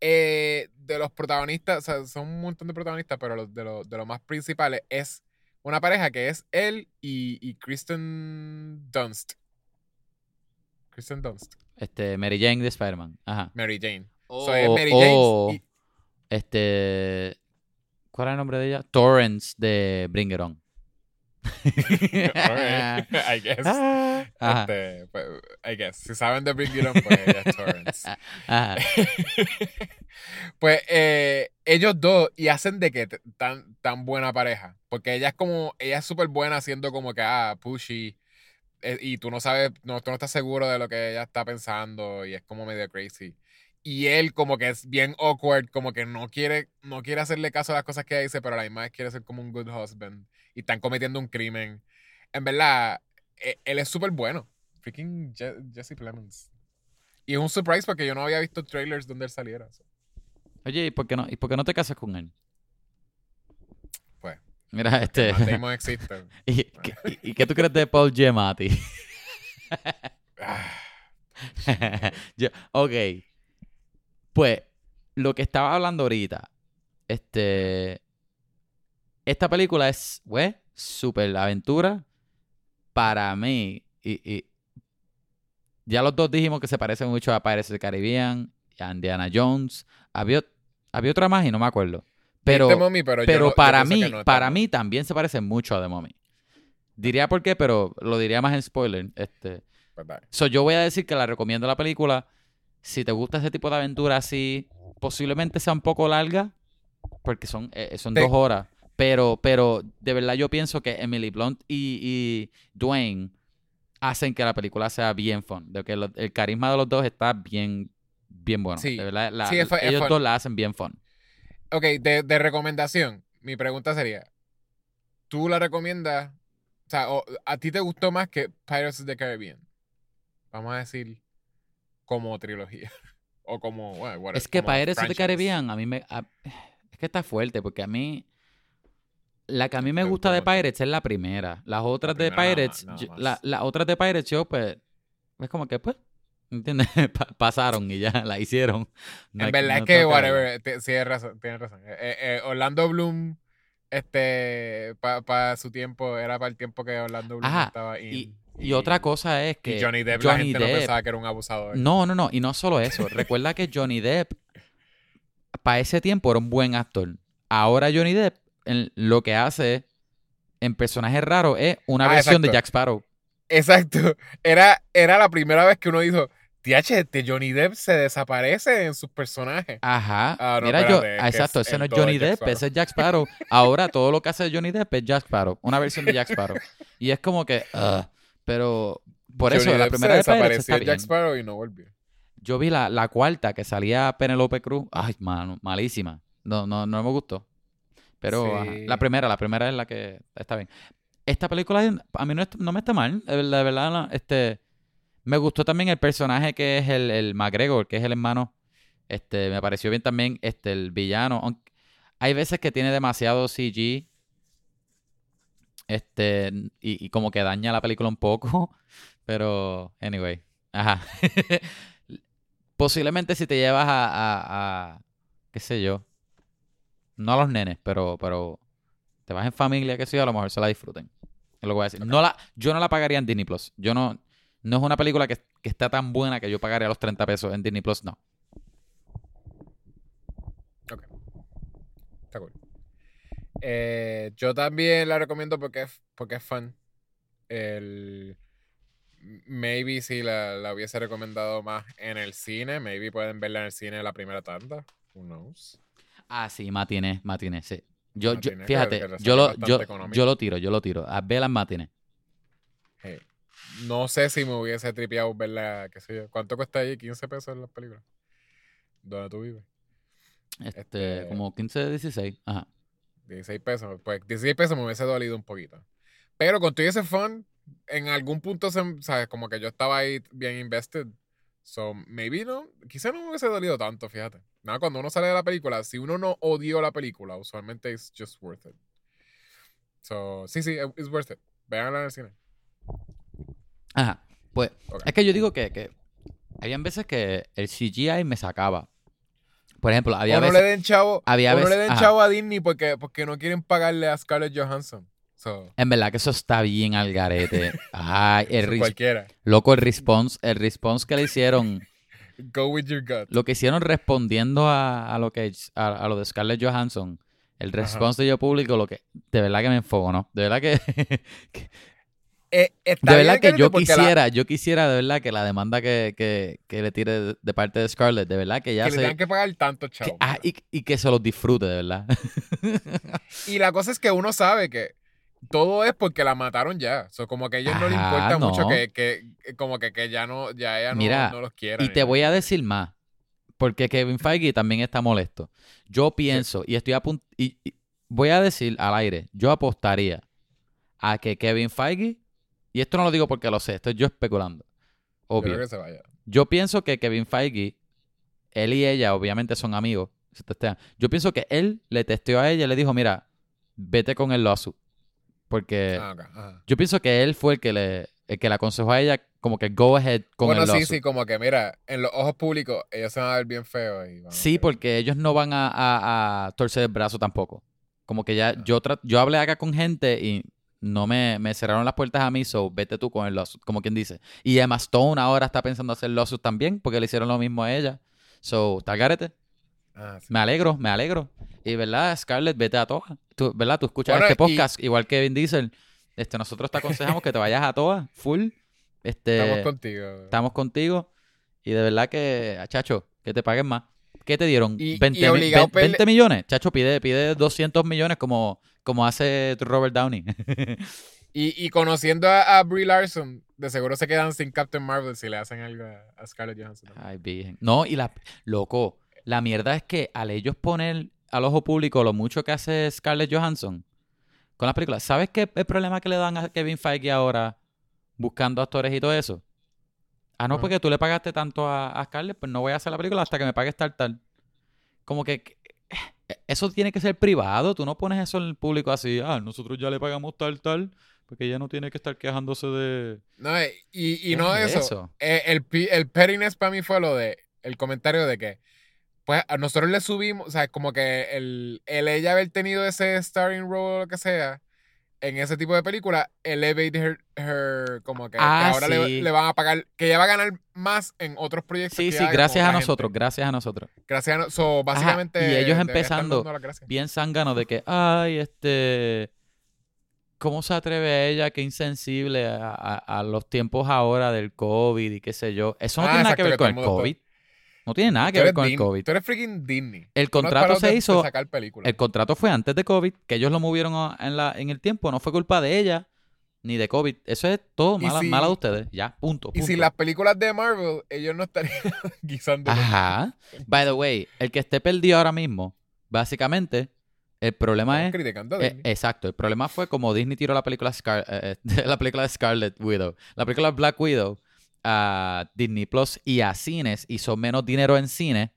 eh, de los protagonistas, o sea, son un montón de protagonistas, pero los, de, los, de los más principales es una pareja que es él y, y Kristen Dunst. Kristen Dunst. Este, Mary Jane de Spider-Man. Ajá. Mary Jane. O, So, es Mary Jane o, y- este. ¿Cuál era el nombre de ella? Torrance de Bring It On. I guess. Ah, Ajá. Este, pues, I guess. Si saben de It On, pues ella es Torrance. Ajá. pues eh, ellos dos y hacen de que tan, tan buena pareja. Porque ella es como, ella es súper buena haciendo como que, ah, pushy. eh, y tú no sabes, no, tú no estás seguro de lo que ella está pensando y es como medio crazy. Y él como que es bien awkward, como que no quiere, no quiere hacerle caso a las cosas que dice, pero a la misma vez quiere ser como un good husband. Y están cometiendo un crimen. En verdad, e- él es súper bueno. Freaking Je- Jesse Plemons. Y es un surprise porque yo no había visto trailers donde él saliera. so. Oye, ¿y por, qué no, ¿y por qué no te casas con él? Pues, Mira, este. Existe. ¿Y, qué- y- y qué tú crees de Paul Giamatti? Ah, Yo- ok. Pues, lo que estaba hablando ahorita, este. Esta película es, güey, super aventura. Para mí, y, y ya los dos dijimos que se parece mucho a Pirates of the Caribbean y a Indiana Jones. Había, había otra más y no me acuerdo. Pero, ¿viste, Mommy? pero, yo para mí, no para mí también se parece mucho a The Mummy. Diría por qué, pero lo diría más en spoiler. Este, Pues dale. So, yo voy a decir que la recomiendo la película. Si te gusta ese tipo de aventura así, posiblemente sea un poco larga, porque son, eh, son Te- dos horas. Pero, pero de verdad yo pienso que Emily Blunt y, y Dwayne hacen que la película sea bien fun. De que lo- el carisma de los dos está bien, bien bueno. Sí. De verdad, la- Sí, es es ellos fun. dos la hacen bien fun. Ok, de, de recomendación, mi pregunta sería: ¿tú la recomiendas O sea, o- ¿a ti te gustó más que Pirates of the Caribbean? Vamos a decir como trilogía. o como, bueno, whatever, Es que como Pirates of the franchise. Caribbean, a mí me. a- es que está fuerte, porque a mí. La que a mí me gusta de. Pirates es la primera. Las otras de nada Pirates. yo- nada la- las otras de Pirates, yo, pues. Es como que, pues. ¿Entiendes? Pa- pasaron y ya la hicieron. No En hay- verdad no es que, whatever, te- sí, tienes razón, tienes razón. Eh, eh, Orlando Bloom, este, para su tiempo, era para el tiempo que Orlando Bloom Ajá, estaba in. Y, y otra cosa es que. y Johnny Depp, la gente no Depp- pensaba que era un abusador. No, no, no. Y no solo eso. Recuerda que Johnny Depp, para ese tiempo, era un buen actor. Ahora Johnny Depp, en- lo que hace en personajes raros es una Ah, versión de. Jack Sparrow. Exacto. Era, era la primera vez que uno dijo, TH, este Johnny Depp se desaparece en sus personajes. Ajá. Ah, no, Mira, yo, espérate, ah, exacto, es ese no es Johnny Depp, Sparrow. ese es Jack Sparrow. Ahora todo lo que hace Johnny Depp es Jack Sparrow, una versión de Jack Sparrow. Y es como que, pero por eso Johnny la Depp primera se Pirates desapareció Jack. Sparrow y no volvió. Yo vi la, la cuarta que salía Penelope Cruz. Ay, mano, malísima. No, no, no me gustó. Pero ajá, la primera, la primera es la que está bien. Esta película a mí no, no me está mal. De verdad, no, este, me gustó también el personaje que es el, el McGregor, que es el hermano. Este, me pareció bien también este, el villano. hay veces que tiene demasiado CG. Este, y, y como que daña la película un poco. Pero, anyway. Ajá. Posiblemente si te llevas a, a, a- qué sé yo, no a los nenes, pero, pero te vas en familia, qué sé yo, a lo mejor se la disfruten. Es lo que voy a decir. No la, yo no la pagaría en Disney Plus. Yo no, no es una película que, que está tan buena que yo pagaría los 30 pesos en Disney Plus, no. Está cool. Eh, yo también la recomiendo porque es, porque es fun. El, maybe si la, la hubiese recomendado más en el cine, maybe pueden verla en el cine la primera tanda. Who knows? Ah, sí, matines, matines, sí. Yo, yo, Matines, fíjate, que yo lo, yo, yo lo tiro, yo lo tiro. A ver las matines. Hey, No sé si me hubiese tripeado verla, qué sé yo. ¿Cuánto cuesta ahí? 15 pesos en las películas. ¿Dónde tú vives? Este, Este- como 15, 16. Ajá. 16 pesos. Pues 16 pesos me hubiese dolido un poquito. Pero con todo ese fun, en algún punto, se, ¿sabes? Como que yo estaba ahí bien invested. So, maybe no, quizá no me hubiese dolido tanto, fíjate. Nada, cuando uno sale de la película, si uno no odió la película, usualmente it's just worth it. So, sí, sí, it's worth it. Véanla en el cine. Ajá. Pues, es que yo digo que, que habían veces que el CGI me sacaba. Por ejemplo, había o no veces... le den chavo, había o no le veces- den ajá. chavo a Disney porque, porque no quieren pagarle a Scarlett Johansson. So, En verdad que eso está bien al garete. Ay, el cualquiera. loco, el response, el response que le hicieron, Go with your gut. lo que hicieron respondiendo a, a lo que a, a lo de Scarlett Johansson, el response de yo público, lo que de verdad que me enfogo, ¿no? De verdad que, que- Eh, está de verdad bien, que yo la- quisiera, yo quisiera de verdad que la demanda que, que, que le tire de, de parte de Scarlett, de verdad que ya que le se tengan que pagar tanto, chavo. ah, y, y que se los disfrute, de verdad. Y la cosa es que uno sabe que todo es porque la mataron ya. So, como que a ellos no les importa mucho no. que, que- que como que, que ya no, ya ella no, Mira, no los quiera. Y te nada. voy a decir más, porque Kevin Feige también está molesto. Yo pienso, y estoy a punto, y, y voy a decir al aire, yo apostaría a que Kevin Feige, y esto no lo digo porque lo sé, estoy yo especulando, Yo obvio. creo que se vaya. Yo pienso que Kevin Feige, él y ella obviamente son amigos, se testean. Yo pienso que él le testeó a ella y le dijo, mira, vete con el lawsuit. Porque Ah, yo pienso que él fue el que le, el que le aconsejó a ella como que go ahead con Bueno, el sí, lawsuit. sí, como que mira, en los ojos públicos ellos se van a ver bien feos. Y Sí, porque ellos no van a, a- a torcer el brazo tampoco. Como que ya yo tra- yo hablé acá con gente y no me, me cerraron las puertas a mí, so vete tú con el lawsuit, como quien dice. Y Emma Stone ahora está pensando hacer lawsuit también, porque le hicieron lo mismo a ella. So, tal garete. Ah, sí. Me alegro, me alegro. Y verdad, Scarlett, vete a todas. Tú, ¿verdad? Tú escuchas Bueno, este y- podcast, igual que Vin Diesel. Este, nosotros te aconsejamos que te vayas a todas, full. Este, Estamos contigo. estamos contigo. Y de verdad que, chacho, que te paguen más. ¿Qué te dieron? Y- 20, y mi- obligado ve- pele- 20 millones. Chacho, pide, pide 200 millones como, como hace Robert Downey. Y, y conociendo a, a Brie Larson, de seguro se quedan sin Captain Marvel si le hacen algo a, a Scarlett Johansson. Ay, virgen. No, y la... Loco, la mierda es que al ellos poner al ojo público lo mucho que hace Scarlett Johansson, con las películas. ¿Sabes qué el problema que le dan a Kevin Feige ahora buscando actores y todo eso? Ah, no, Ajá. porque tú le pagaste tanto a, a Scarlett, pues no voy a hacer la película hasta que me pagues tal, tal. Como que eso tiene que ser privado. Tú no pones eso en el público así. Ah, nosotros ya le pagamos tal, tal. Porque ella no tiene que estar quejándose de. No, eh, y, y ¿Qué no es eso. eso? eh, el, el pettiness para mí fue lo de el comentario de que pues a nosotros le subimos, o sea, como que el, el ella haber tenido ese starring role o lo que sea en ese tipo de película, elevate her, her como que, que Ah, ahora le, sí. le van a pagar, que ella va a ganar más en otros proyectos. Sí, que sí, gracias a nosotros, gente. gracias a nosotros. Gracias a no- so, básicamente. y ellos estar empezando. Bien zángano de que, ay, este. ¿Cómo se atreve ella? Qué insensible a, a- a los tiempos ahora del COVID y qué sé yo. Eso no Ah, tiene nada exacto, que ver con el COVID. No tiene nada que ver con el COVID. Tú eres freaking Disney. El no contrato se de- de hizo. sacar. El contrato fue antes de COVID, que ellos lo movieron a- en, la, en el tiempo. No fue culpa de ella ni de COVID. Eso es todo mala, si- mala de ustedes. Ya, punto. Y si las películas de Marvel, ellos no estarían guisando. Ajá. By the way, el que esté perdido ahora mismo, básicamente, el problema Estamos es. criticando a Eh, exacto, el problema fue como Disney tiró la película, Scar- eh, eh, la película de Scarlet Widow, la película Black Widow a Disney Plus y a cines, hizo menos dinero en cine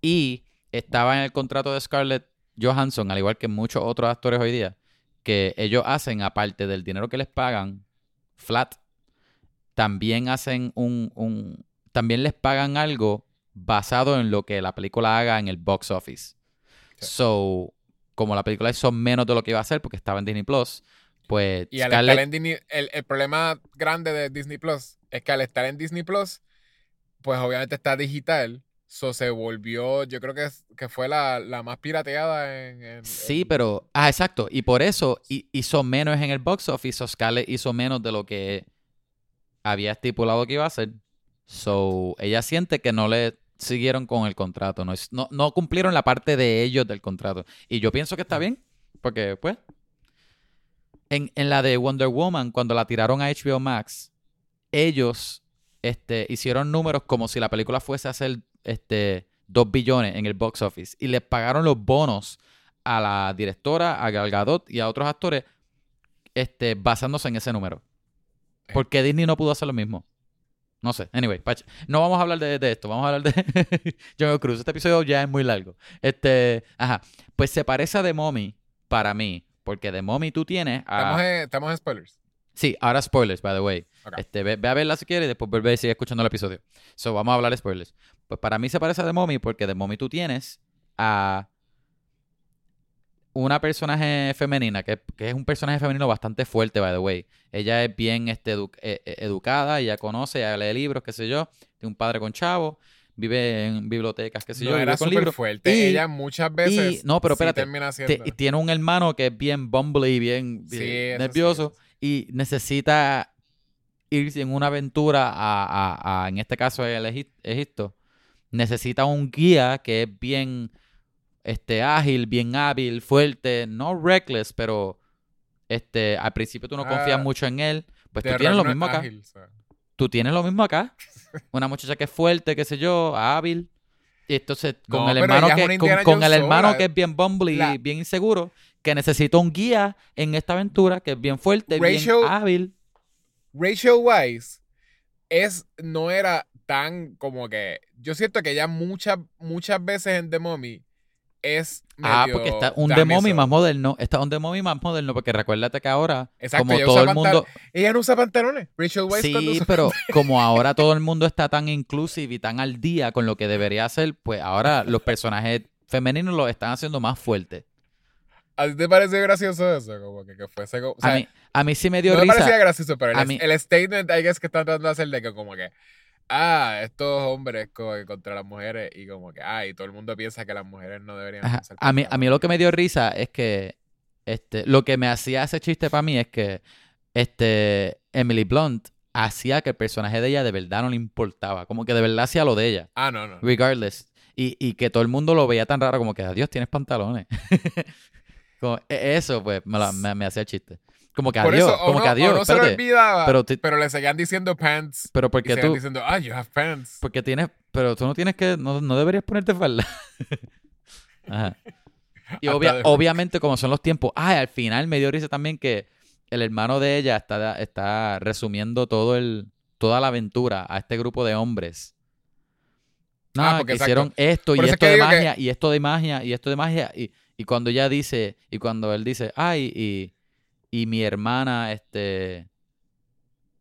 y estaba en el contrato de Scarlett Johansson, al igual que muchos otros actores hoy día, que ellos hacen, aparte del dinero que les pagan, flat, también hacen un, un también les pagan algo basado en lo que la película haga en el box office. So, como la película hizo menos de lo que iba a hacer porque estaba en Disney Plus, pues Y al Scarlett- estar en Disney, el, el problema grande de Disney Plus es que al estar en Disney Plus, pues obviamente está digital. So se volvió, yo creo que, que fue la, la más pirateada en. en- Sí, en- pero. Ah, exacto. Y por eso hi- hizo menos en el box office. O Scarlett hizo menos de lo que había estipulado que iba a hacer. So, ella siente que no le siguieron con el contrato. No, no, no cumplieron la parte de ellos del contrato. Y yo pienso que está bien. Porque, pues. En, en la de Wonder Woman, cuando la tiraron a HBO Max, ellos este, hicieron números como si la película fuese a hacer este, 2 billones en el box office. Y les pagaron los bonos a la directora, a Gal Gadot y a otros actores este, basándose en ese número. Eh. Porque Disney no pudo hacer lo mismo. No sé. Anyway, Pach, no vamos a hablar de, de esto. Vamos a hablar de Jungle Cruise. Este episodio ya es muy largo. Este, ajá. Pues se parece a The Mommy para mí. Porque The Mommy tú tienes a... Estamos, en, estamos en spoilers. Sí, ahora spoilers, by the way. Ok. Este, ve, ve a verla si quieres y después vuelve y sigue escuchando el episodio. So, vamos a hablar de spoilers. Pues para mí se parece a The Mommy porque The Mommy tú tienes a una personaje femenina que, que es un personaje femenino bastante fuerte, by the way. Ella es bien este, edu- eh, eh, educada, ella conoce, ella lee libros, qué sé yo. Tiene un padre con chavo, vive en bibliotecas, qué sé no yo, era súper fuerte. Y- Ella muchas veces. no, pero sí espérate, termina Te- y tiene un hermano que es bien bumbly, bien, Sí, bien sí, nervioso y necesita irse en una aventura a, a- a, en este caso el Egip- Egipto. Necesita un guía que es bien este, ágil, bien hábil, fuerte, no reckless, pero este, al principio tú no confías Ah, mucho en él. Pues tú tienes lo mismo acá. ágil. Tú tienes lo mismo acá. Una muchacha que es fuerte, qué sé yo, hábil. Y entonces, con No, el hermano que, con, el hermano sola. que es bien bumbly La- y bien inseguro, que necesita un guía en esta aventura, que es bien fuerte, bien Rachel- hábil. Rachel Weisz es, no era tan como que. Yo siento que ella muchas, muchas veces en The Mommy es. Ah, porque está un damisel. Demomi más moderno. Está un Demomi más moderno, porque recuérdate que ahora, Exacto, como todo el mundo. Ella no usa pantalones. Rachel Weisz Sí, usa- pero como ahora todo el mundo está tan inclusive y tan al día con lo que debería ser, pues ahora los personajes femeninos los están haciendo más fuertes. ¿A ti te parece gracioso eso? Como que, que fuese. como- o sea, a, mí, a mí sí me dio no me risa. parecía gracioso, pero el, mí- el statement, I guess, que están tratando de hacer de que, como que. Ah, estos hombres contra las mujeres y como que, ah, y todo el mundo piensa que las mujeres no deberían Ajá. A mí, a mí lo que me dio risa es que este, lo que me hacía ese chiste para mí es que este, Emily Blunt hacía que el personaje de ella de verdad no le importaba. Como que de verdad hacía lo de ella. Ah, no, no. Regardless. Y, y que todo el mundo lo veía tan raro como que, adiós, tienes pantalones. Como, e- eso, pues, me, la- me, me hacía chiste. Como que Por adiós, eso, como no, que adiós, no se lo olvidaba, pero pero, le seguían diciendo pants. Pero Y porque seguían tú, diciendo, ah, you have pants. porque tienes, pero tú no tienes que, no, no deberías ponerte falda. Ajá. Y obvia- de- obviamente, como son los tiempos. Ah, al final me dio risa también que el hermano de ella está, está resumiendo todo el, toda la aventura a este grupo de hombres. No, Ah, porque que hicieron esto y eso es esto que de digo que- magia y esto de magia y esto de magia. Y, y cuando ella dice, y cuando él dice, ay, y, y mi hermana, este.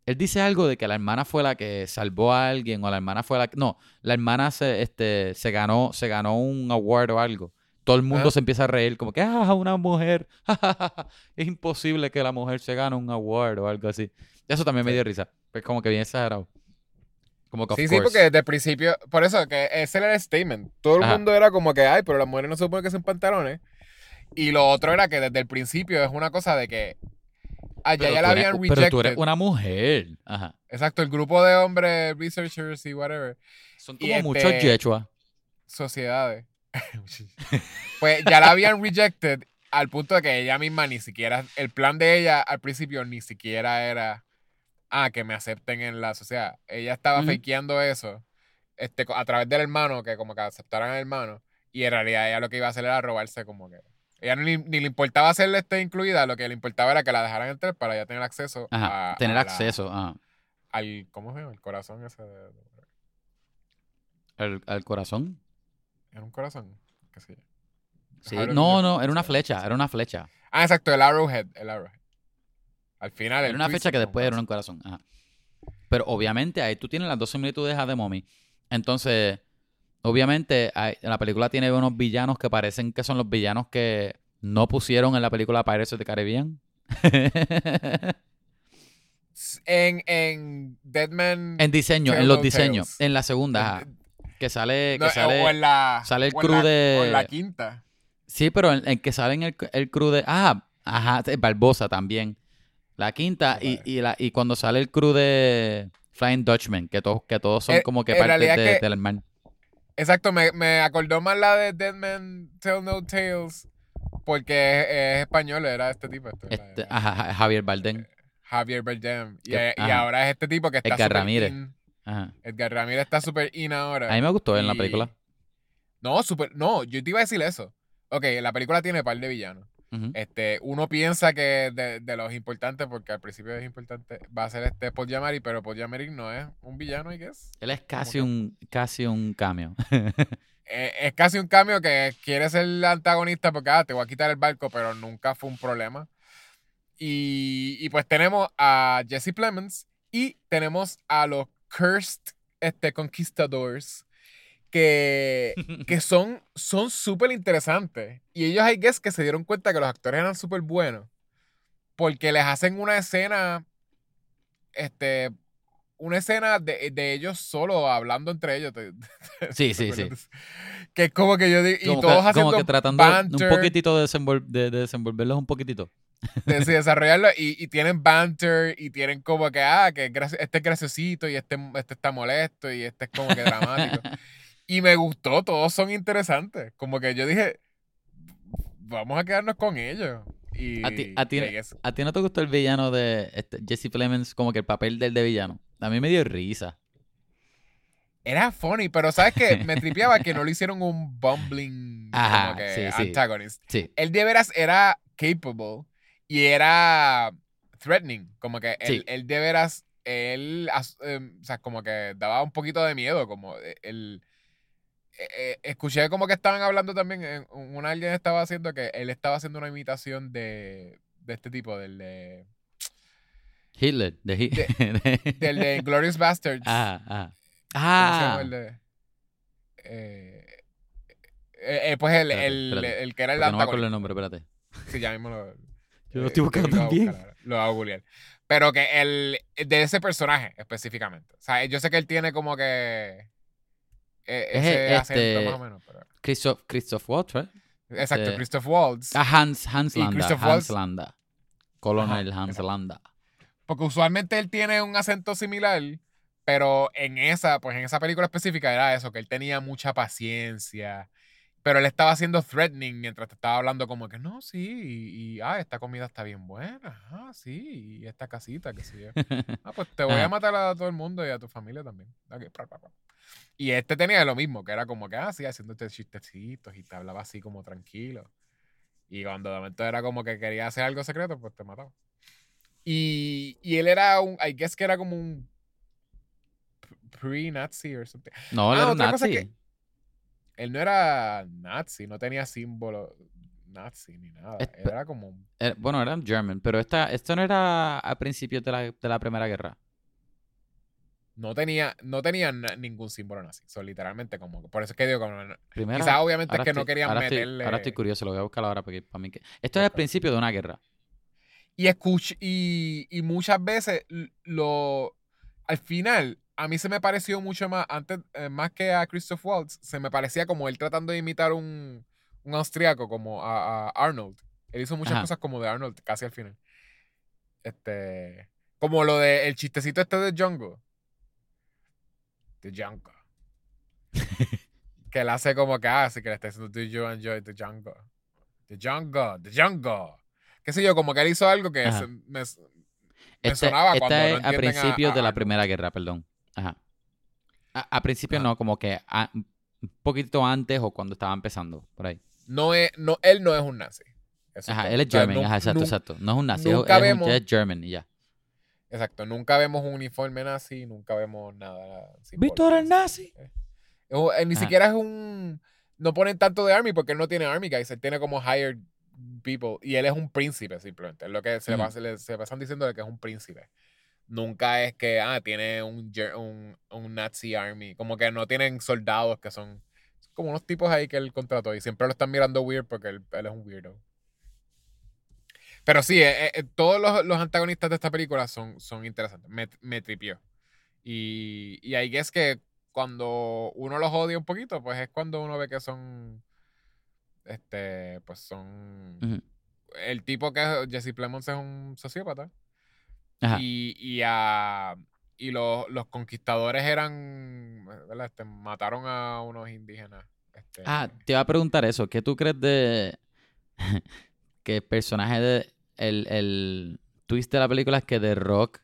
Él dice algo de que la hermana fue la que salvó a alguien o la hermana fue la que... No, la hermana se, este, se, ganó, se ganó un award o algo. Todo el mundo se empieza a reír como que, ah, una mujer. es imposible que la mujer se gane un award o algo así. Eso también me dio risa. Pues como que bien exagerado. Como que, Sí, sí, porque desde el principio, por eso, que ese era el statement. Todo el Ajá. mundo era como que, ay, pero las mujeres no se supone que son pantalones. Y lo otro era que desde el principio es una cosa de que allá Pero ya la eres- habían Pero tú eres rejected. una mujer. Ajá. Exacto, el grupo de hombres, researchers y whatever, Son Y como muchos este- Yechua. sociedades, pues ya la habían rejected al punto de que ella misma ni siquiera, el plan de ella al principio ni siquiera era, ah, que me acepten en la sociedad. Ella estaba Ujú. fakeando eso este, a través del hermano, que como que aceptaran al hermano, y en realidad ella lo que iba a hacer era robarse como que... Ella ni, ni le importaba hacerle este incluida, lo que le importaba era que la dejaran entrar para ya tener acceso Ajá. a, Tener a la- acceso ajá. al, ¿cómo se llama? El corazón ese de- al, al corazón. Era un corazón. ¿Qué sé yo. Sí. No, no, era una flecha. Era una flecha. Ah, exacto, el Arrowhead. El Arrowhead. Al final. Era una fecha que después era un corazón. Ajá. Pero obviamente ahí tú tienes las dos similitudes a The Mummy. Entonces, obviamente hay- la película tiene unos villanos que parecen que son los villanos que no pusieron en la película Pirates of the Caribbean. En, en Deadman. en diseño, en los diseños. Tales. En la segunda, ajá. Que sale, No, que sale. o en la. sale el o en crew la- de- o en la quinta. Sí, pero en, en que sale en el, el crew de. Ah, ajá, Barbosa también. La quinta, y, y, la, y cuando sale el crew de Flying Dutchman, que todos, que todos son Eh, como que parte de- del mar. Exacto, me, me acordó más la de Deadman Tell No Tales. Porque es, es español, era este tipo. este, Este, era ajá, ja- Javier Bardem. Javier Bardem. Y, y ahora es este tipo que está Edgar Ramírez. in. Ajá. Edgar Ramírez está súper in ahora. A mí me gustó en la Y- película. No, super, no, yo te iba a decir eso. Ok, la película tiene par de villanos. Ujú. Este, uno piensa que de, de los importantes, porque al principio es importante, va a ser este Paul Giamatti, pero Paul Giamatti no es un villano, I guess. Él es casi que- un, casi un cameo. Eh, es casi un cambio que quiere ser el antagonista porque ah, te voy a quitar el barco, pero nunca fue un problema. Y, y pues tenemos a Jesse Plemons y tenemos a los Cursed este, Conquistadors que, que son son súper interesantes. Y ellos, I guess, que se dieron cuenta que los actores eran súper buenos. Porque les hacen una escena, este, una escena de, de ellos solo hablando entre ellos. ¿te- Sí, ¿te sí, sí. Que es como que yo digo, y todos que, haciendo como que tratando banter, un poquitito de, desenvol- de- de desenvolverlos un poquitito. de, sí, desarrollarlo y, y tienen banter y tienen como que, ah, que este es graciosito y este, este está molesto y este es como que dramático. Y me gustó, todos son interesantes. Como que yo dije, vamos a quedarnos con ellos. Y, A ti- a ti-. ¿A ti no te gustó el villano de este, Jesse Plemons, como que el papel del de villano? A mí me dio risa. Era funny, pero ¿sabes qué? Me tripeaba que no le hicieron un bumbling Ajá, como que sí, antagonist. Sí. Él de veras era capable y era threatening. Como que él, él de veras, él, em, o sea, como que daba un poquito de miedo. Como eh, él, eh, eh, escuché como que estaban hablando también, en- un alguien estaba haciendo que él estaba haciendo una imitación de, de este tipo, del de, Hitler. De, Hi- de- del de Glorious Bastards. Ah, ah. ¿Cómo se llama Ah. el de? Eh, eh, eh, pues el, Espérate, el, espérate, el que era el Porque no me acuerdo el nombre, espérate. Sí, ya mismo lo. Yo lo eh, estoy buscando lo voy a también. buscar Lo voy a googlear. Pero que el. De ese personaje específicamente. O sea, yo sé que él tiene como que. Eh, Es ese este- acento más o menos. Pero, Christoph, Christoph Waltz, ¿right? exacto, este- Christoph Waltz. Ah, Hans, Hans Y Landa. Christoph Hans Waltz. Landa. Colonel Ajá, Hans exacto. Landa. Porque usualmente él tiene un acento similar. Pero en esa, pues en esa película específica era eso, que él tenía mucha paciencia. Pero él estaba haciendo threatening mientras te estaba hablando como que no, sí, y, y, ah, esta comida está bien buena, ah, sí, y esta casita, que sí. Ah, pues te voy a matar a todo el mundo y a tu familia también. Ok, pra, pra, pra. Y este tenía lo mismo, que era como que, ah, sí, haciéndote chistecitos y te hablaba así como tranquilo. Y cuando de momento era como que quería hacer algo secreto, pues te mataba. Y, y él era un, I guess que era como un pre-Nazi o something. No, él Ah, era un otra cosa nazi. que- Él no era nazi, no tenía símbolo nazi ni nada. Era como un- Eh, bueno, era German, pero esta, esto no era a principios de la, de la Primera Guerra. no tenía, no tenía ningún símbolo nazi. So, literalmente como, por eso es que digo, como, Primera, quizás obviamente es que no querían ahora estoy- meterle. ahora estoy curioso, lo voy a buscar ahora porque para mí que... Esto es el principio de una guerra. Y escuch y, y muchas veces lo al final a mí se me pareció mucho más antes eh, más que a Christoph Waltz se me parecía como él tratando de imitar un, un austriaco como a, a Arnold. Él hizo muchas Ajá. cosas como de Arnold casi al final. Este como lo de el chistecito este de Django. De Django. que él hace como que hace que le está diciendo Do you enjoy the Django? The Django, the Django. Qué sé yo, como que él hizo algo que se- me, me Este- sonaba esta cuando es a principios a de la. Primera Guerra, perdón. Ajá. A, a principio Ajá. no, como que a- un poquito antes o cuando estaba empezando, por ahí. No es, no, él no es un nazi. Eso Ajá, él es O sea, German, ajá, exacto, exacto. No es un nazi, es- nunca es, un- vemos- es German y ya. Exacto, nunca vemos un uniforme nazi, nunca vemos nada. Víctor el nazi. nazi. Es- eh, ni Ajá. siquiera es un. No ponen tanto de Army porque él no tiene Army guys, él tiene como hired people y él es un príncipe simplemente. Es lo que se, pasa- le- se pasan diciendo de que es un príncipe. Nunca es que, ah, tiene un, un, un Nazi Army. Como que no tienen soldados que son como unos tipos ahí que él contrató y siempre lo están mirando weird porque él, él es un weirdo. Pero sí, eh, eh, todos los, los antagonistas de esta película son, son interesantes. Me, me tripió. Y, y ahí es que cuando uno los odia un poquito, pues es cuando uno ve que son. Este, pues son. El tipo que es- Jesse Plemons es un sociópata. Ajá. Y, y, a- y los, los conquistadores eran. ¿verdad? Este, mataron a unos indígenas. Este, Ah, te iba a preguntar eso. ¿Qué tú crees de que el personaje de el, el twist de la película es que The Rock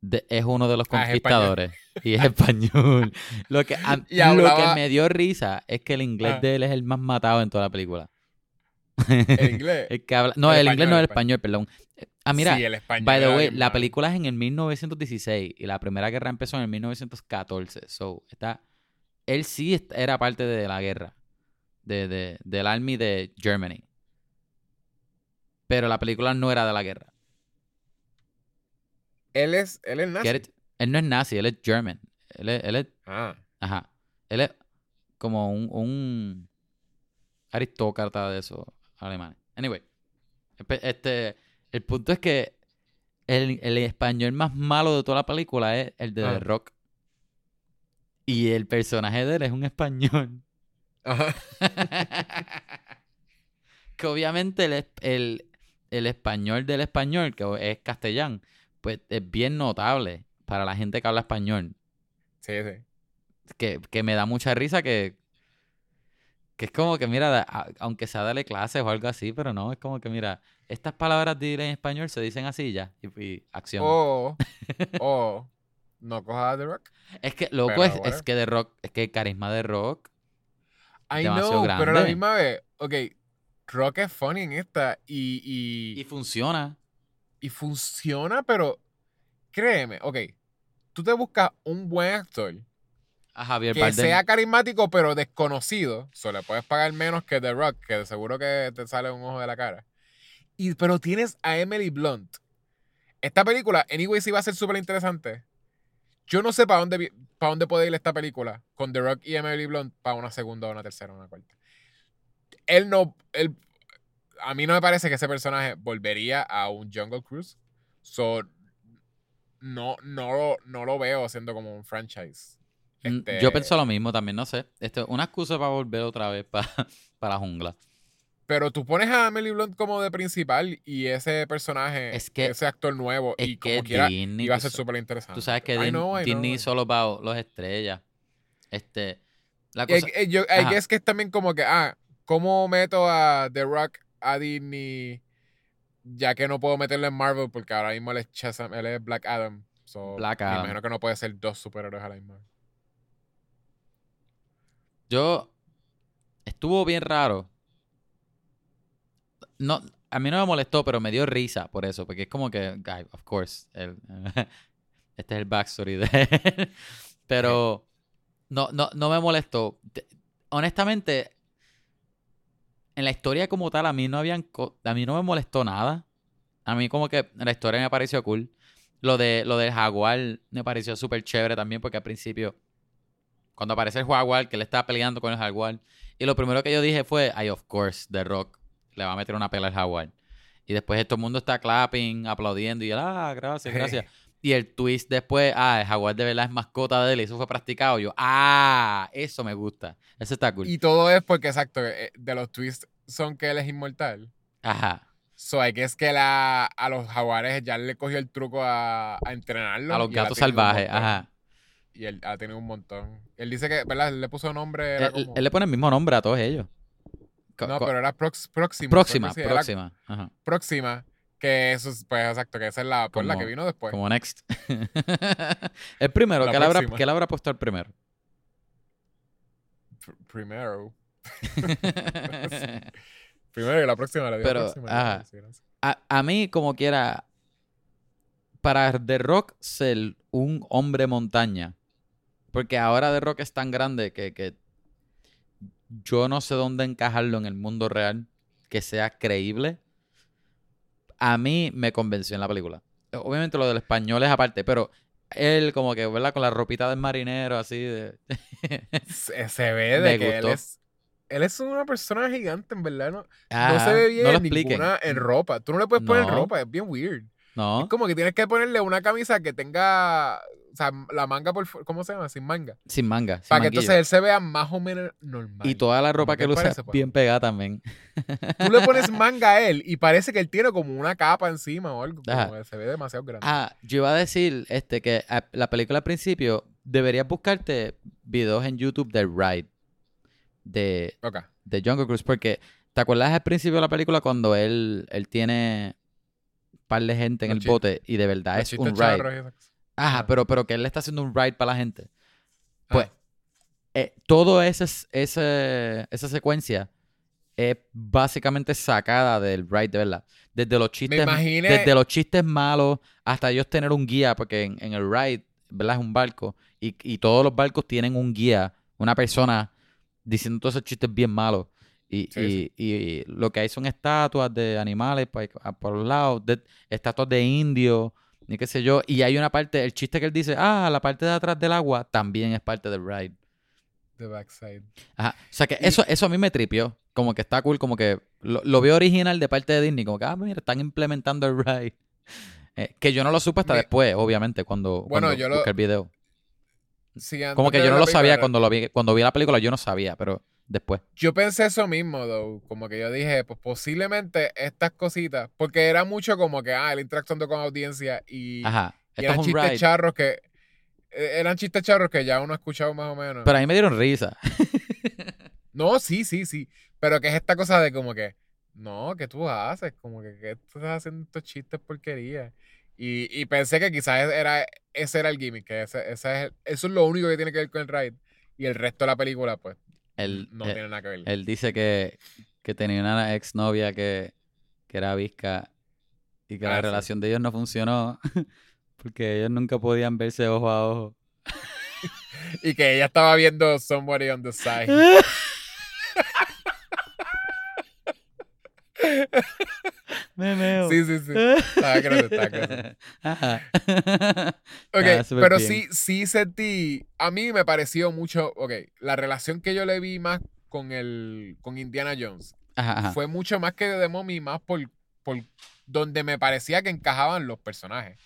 de- es uno de los Ah, es conquistadores y es español? Lo que, a- Y lo que me dio risa es que el inglés Ah. de él es el más matado en toda la película. el inglés. El que habla- no, El el, inglés no, español, el español, perdón. Ah, mira, sí, el español by the way, la película es en el 1916 y la Primera Guerra empezó en el 1914. So, está, él sí era parte de la guerra, de, de- del Army de Germany. Pero la película no era de la guerra. Él es, él es nazi. Él no es nazi, él es German. Él es, él es- Ah. ajá. Él es como un, un aristócrata de esos alemanes. Anyway, este, el punto es que el, el español más malo de toda la película es el de The Ah. Rock. Y el personaje de él es un español. Ajá. que obviamente el, el, el español del español, que es castellán, pues es bien notable para la gente que habla español. Sí, sí. que, que me da mucha risa que, que es como que, mira, a- aunque sea darle clases o algo así, pero no, es como que, mira, estas palabras de en español se dicen así ya, y, y acción. O, o, no cojas a The Rock. es que, loco, es, es que de rock, es que el carisma de rock, I know, pero a la misma vez, ok, Rock es funny en esta y, y y, funciona. y funciona, pero créeme, ok, tú te buscas un buen actor A Javier que Bardem. sea carismático pero desconocido, solo le puedes pagar menos que The Rock, que de seguro que te sale un ojo de la cara. Y, pero tienes a Emily Blunt. Esta película, anyway, sí va a ser súper interesante. Yo no sé para dónde, para dónde puede ir esta película con The Rock y Emily Blunt para una segunda, una tercera, una cuarta. Él no. Él, a mí no me parece que ese personaje volvería a un Jungle Cruise. So, no, no, lo- no lo veo siendo como un franchise. Mm, Este, Yo pienso lo mismo también, no sé. Esto, una excusa para volver otra vez para, para la jungla. Pero tú pones a Emily Blunt como de principal y ese personaje, Es que- ese actor nuevo, Es y que como quiera, Disney, iba a ser súper interesante. Tú sabes que I Din- know, I Disney know. solo para los estrellas. Este, la Y, cosa, yo, I Ajá. guess que es también como que, ah, ¿cómo meto a The Rock a Disney ya que no puedo meterlo en Marvel porque ahora mismo él es, él es Black Adam? So, Black me Adam. imagino que no puede ser dos superhéroes a la misma. Yo estuvo bien raro no, a mí no me molestó, pero me dio risa por eso, porque es como que, guy, of course, el- este es el backstory de él. Pero no, no, no me molestó. Te- Honestamente, en la historia como tal, a mí no habían, a mí no me molestó nada. A mí como que la historia me pareció cool. Lo de lo del jaguar me pareció súper chévere también, porque al principio, cuando aparece el jaguar, que él estaba peleando con el jaguar, y lo primero que yo dije fue, ay, of course, The Rock le va a meter una pela al jaguar. Y después todo el mundo está clapping, aplaudiendo, y él, ah, gracias, gracias. Y el twist después, ah, el jaguar de verdad es mascota de él y eso fue practicado. Yo, ah, eso me gusta. Eso está cool. Y todo es porque, exacto, eh, de los twists son que él es inmortal. Ajá. So, hay que es que la, a los jaguares ya le cogió el truco a, a entrenarlo. A los gatos salvajes, ajá. Y él ha tenido un montón. Él dice que, ¿verdad? Él le puso nombre. Él, como... él le pone el mismo nombre a todos ellos. No, pero era prox- próxima. próxima, sí, próxima. Ajá. próxima. Que eso es, pues exacto, que esa es la, pues, la que vino después. Como next. el primero, La ¿qué le, habrá, qué le habrá puesto el primero? Pr- Primero. Primero y la próxima la vi la Pero, próxima. ajá. A mí, como quiera, para The Rock ser un hombre montaña, porque ahora The Rock es tan grande que, que yo no sé dónde encajarlo en el mundo real, que sea creíble. A mí me convenció en la película. Obviamente lo del español es aparte, pero él como que, ¿verdad? Con la ropita del marinero así de... Se, se ve Me de que él gustó. es. Él es una persona gigante, en verdad. No, no se ve bien no ninguna en ropa. Tú no le puedes poner No. ropa, es bien weird. No, Es como que tienes que ponerle una camisa que tenga. Sea, la manga por. ¿Cómo se llama? Sin manga. sin manga. sin para que entonces él se vea más o menos normal. Y toda la ropa que él usa pues. bien pegada también. Tú le pones manga a él y parece que él tiene como una capa encima o algo. Como Ajá. que se ve demasiado grande. Ah, yo iba a decir este, que a- la película al principio deberías buscarte videos en YouTube del ride de, de Jungle Cruise porque ¿te acuerdas al principio de la película cuando él, él tiene un par de gente en el bote y de verdad Los es un ride? Ajá, pero, pero que él le está haciendo un ride para la gente. Pues, Ah. eh, todo ese, ese, esa secuencia es básicamente sacada del ride, de verdad. Desde los chistes, imaginé- desde los chistes malos hasta ellos tener un guía, porque en, en el ride, ¿verdad? Es un barco. Y, y todos los barcos tienen un guía, una persona diciendo todos esos chistes bien malos. Y, Sí, y- y lo que hay son estatuas de animales por, por los lados, de- estatuas de indios, ni qué sé yo. Y hay una parte, el chiste que él dice, ah, la parte de atrás del agua también es parte del ride. The backside. Ajá. O sea que Y- eso, eso a mí me tripió. Como que está cool, como que lo, lo veo original de parte de Disney. Como que, ah, mira, están implementando el ride. Eh, que yo no lo supe hasta Me- después, obviamente, cuando, Bueno, cuando yo lo- el video. Sí, Como que yo no lo sabía cuando lo vi, cuando vi la película, yo no sabía, pero después. Yo pensé eso mismo, though. Como que yo dije, pues posiblemente estas cositas, porque era mucho como que, ah, él interactuando con audiencia y, Ajá. y eran chistes ride. charros que, eh, eran chistes charros que ya uno ha escuchado más o menos. Pero a mí me dieron risa. no, sí, sí, sí. Pero que es esta cosa de como que, no, ¿qué tú haces? Como que, ¿qué tú estás haciendo estos chistes porquería? Y, y pensé que quizás era, ese era el gimmick, que ese, ese es, eso es lo único que tiene que ver con el ride. Y el resto de la película, pues, Él, no eh, tiene nada que ver. él dice que, que tenía una exnovia que, que era visca y que Ah, la sí. relación de ellos no funcionó porque ellos nunca podían verse ojo a ojo. Y que ella estaba viendo Somebody on the Side. Me meo. Sí, sí, sí. Estaba grande, estaba grande. Ajá. Ok, pero bien. sí, sí sentí. A mí me pareció mucho. Ok, la relación que yo le vi más con el. con Indiana Jones Ajá, ajá. fue mucho más que de Mommy, más por, por donde me parecía que encajaban los personajes.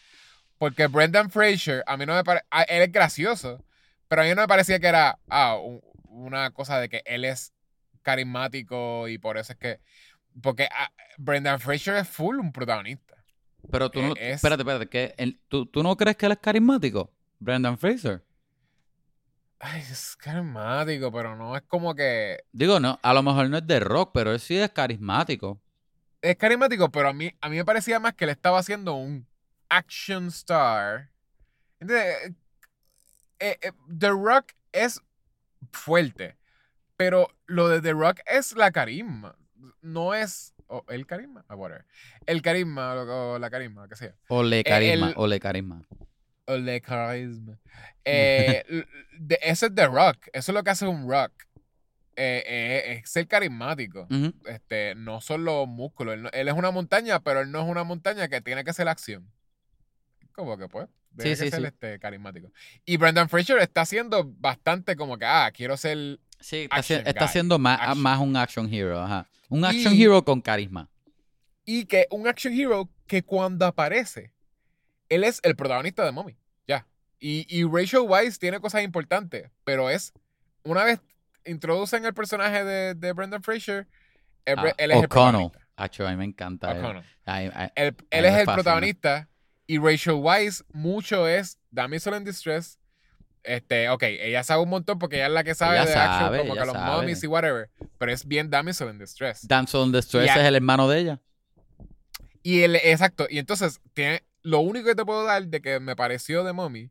Porque Brendan Fraser, a mí no me parece. Él es gracioso, pero a mí no me parecía que era ah, un- una cosa de que él es carismático y por eso es que. Porque ah, Brendan Fraser es full un protagonista. Pero tú no. es- Espérate, espérate. que ¿tú, ¿Tú no crees que él es carismático? Brendan Fraser. Ay, es carismático, pero no es como que. Digo, no, a lo mejor no es de rock, pero él sí es carismático. Es carismático, pero a mí, a mí me parecía más que él estaba haciendo un action star. ¿Entiendes? Eh, eh, The Rock es fuerte, pero lo de The Rock es la carisma. No es. el carisma, ah, whatever. El carisma o, la carisma, lo que sea. O le carisma, o le carisma. O le carisma. Eh, ese es The Rock, eso es lo que hace un rock. Eh, eh, es ser carismático. este, no son los músculos. Él, es una montaña, pero él no es una montaña que tiene que ser acción. Como que pues. Debe que ser Este, carismático. Y Brendan Fraser está haciendo bastante como que, ah, quiero ser. Sí, está, haciendo más, más un action hero. Ajá. Un action hero con carisma. Y que un action hero que cuando aparece, él es el protagonista de Mommy. Ya. Y, y Rachel Weisz tiene cosas importantes, pero es. Una vez introducen el personaje de, de Brendan Fraser, él, ah, es el protagonista. a mí me encanta. Él, él, es el protagonista y Rachel Weisz mucho es Damsel in Distress. Este, ok, ella sabe un montón porque ella es la que sabe de action, como que los mummies y whatever. Pero es bien Damsel in Distress. Damsel in Distress es el hermano de ella. Y él, exacto. Y entonces, tiene, lo único que te puedo dar de que me pareció de Mommy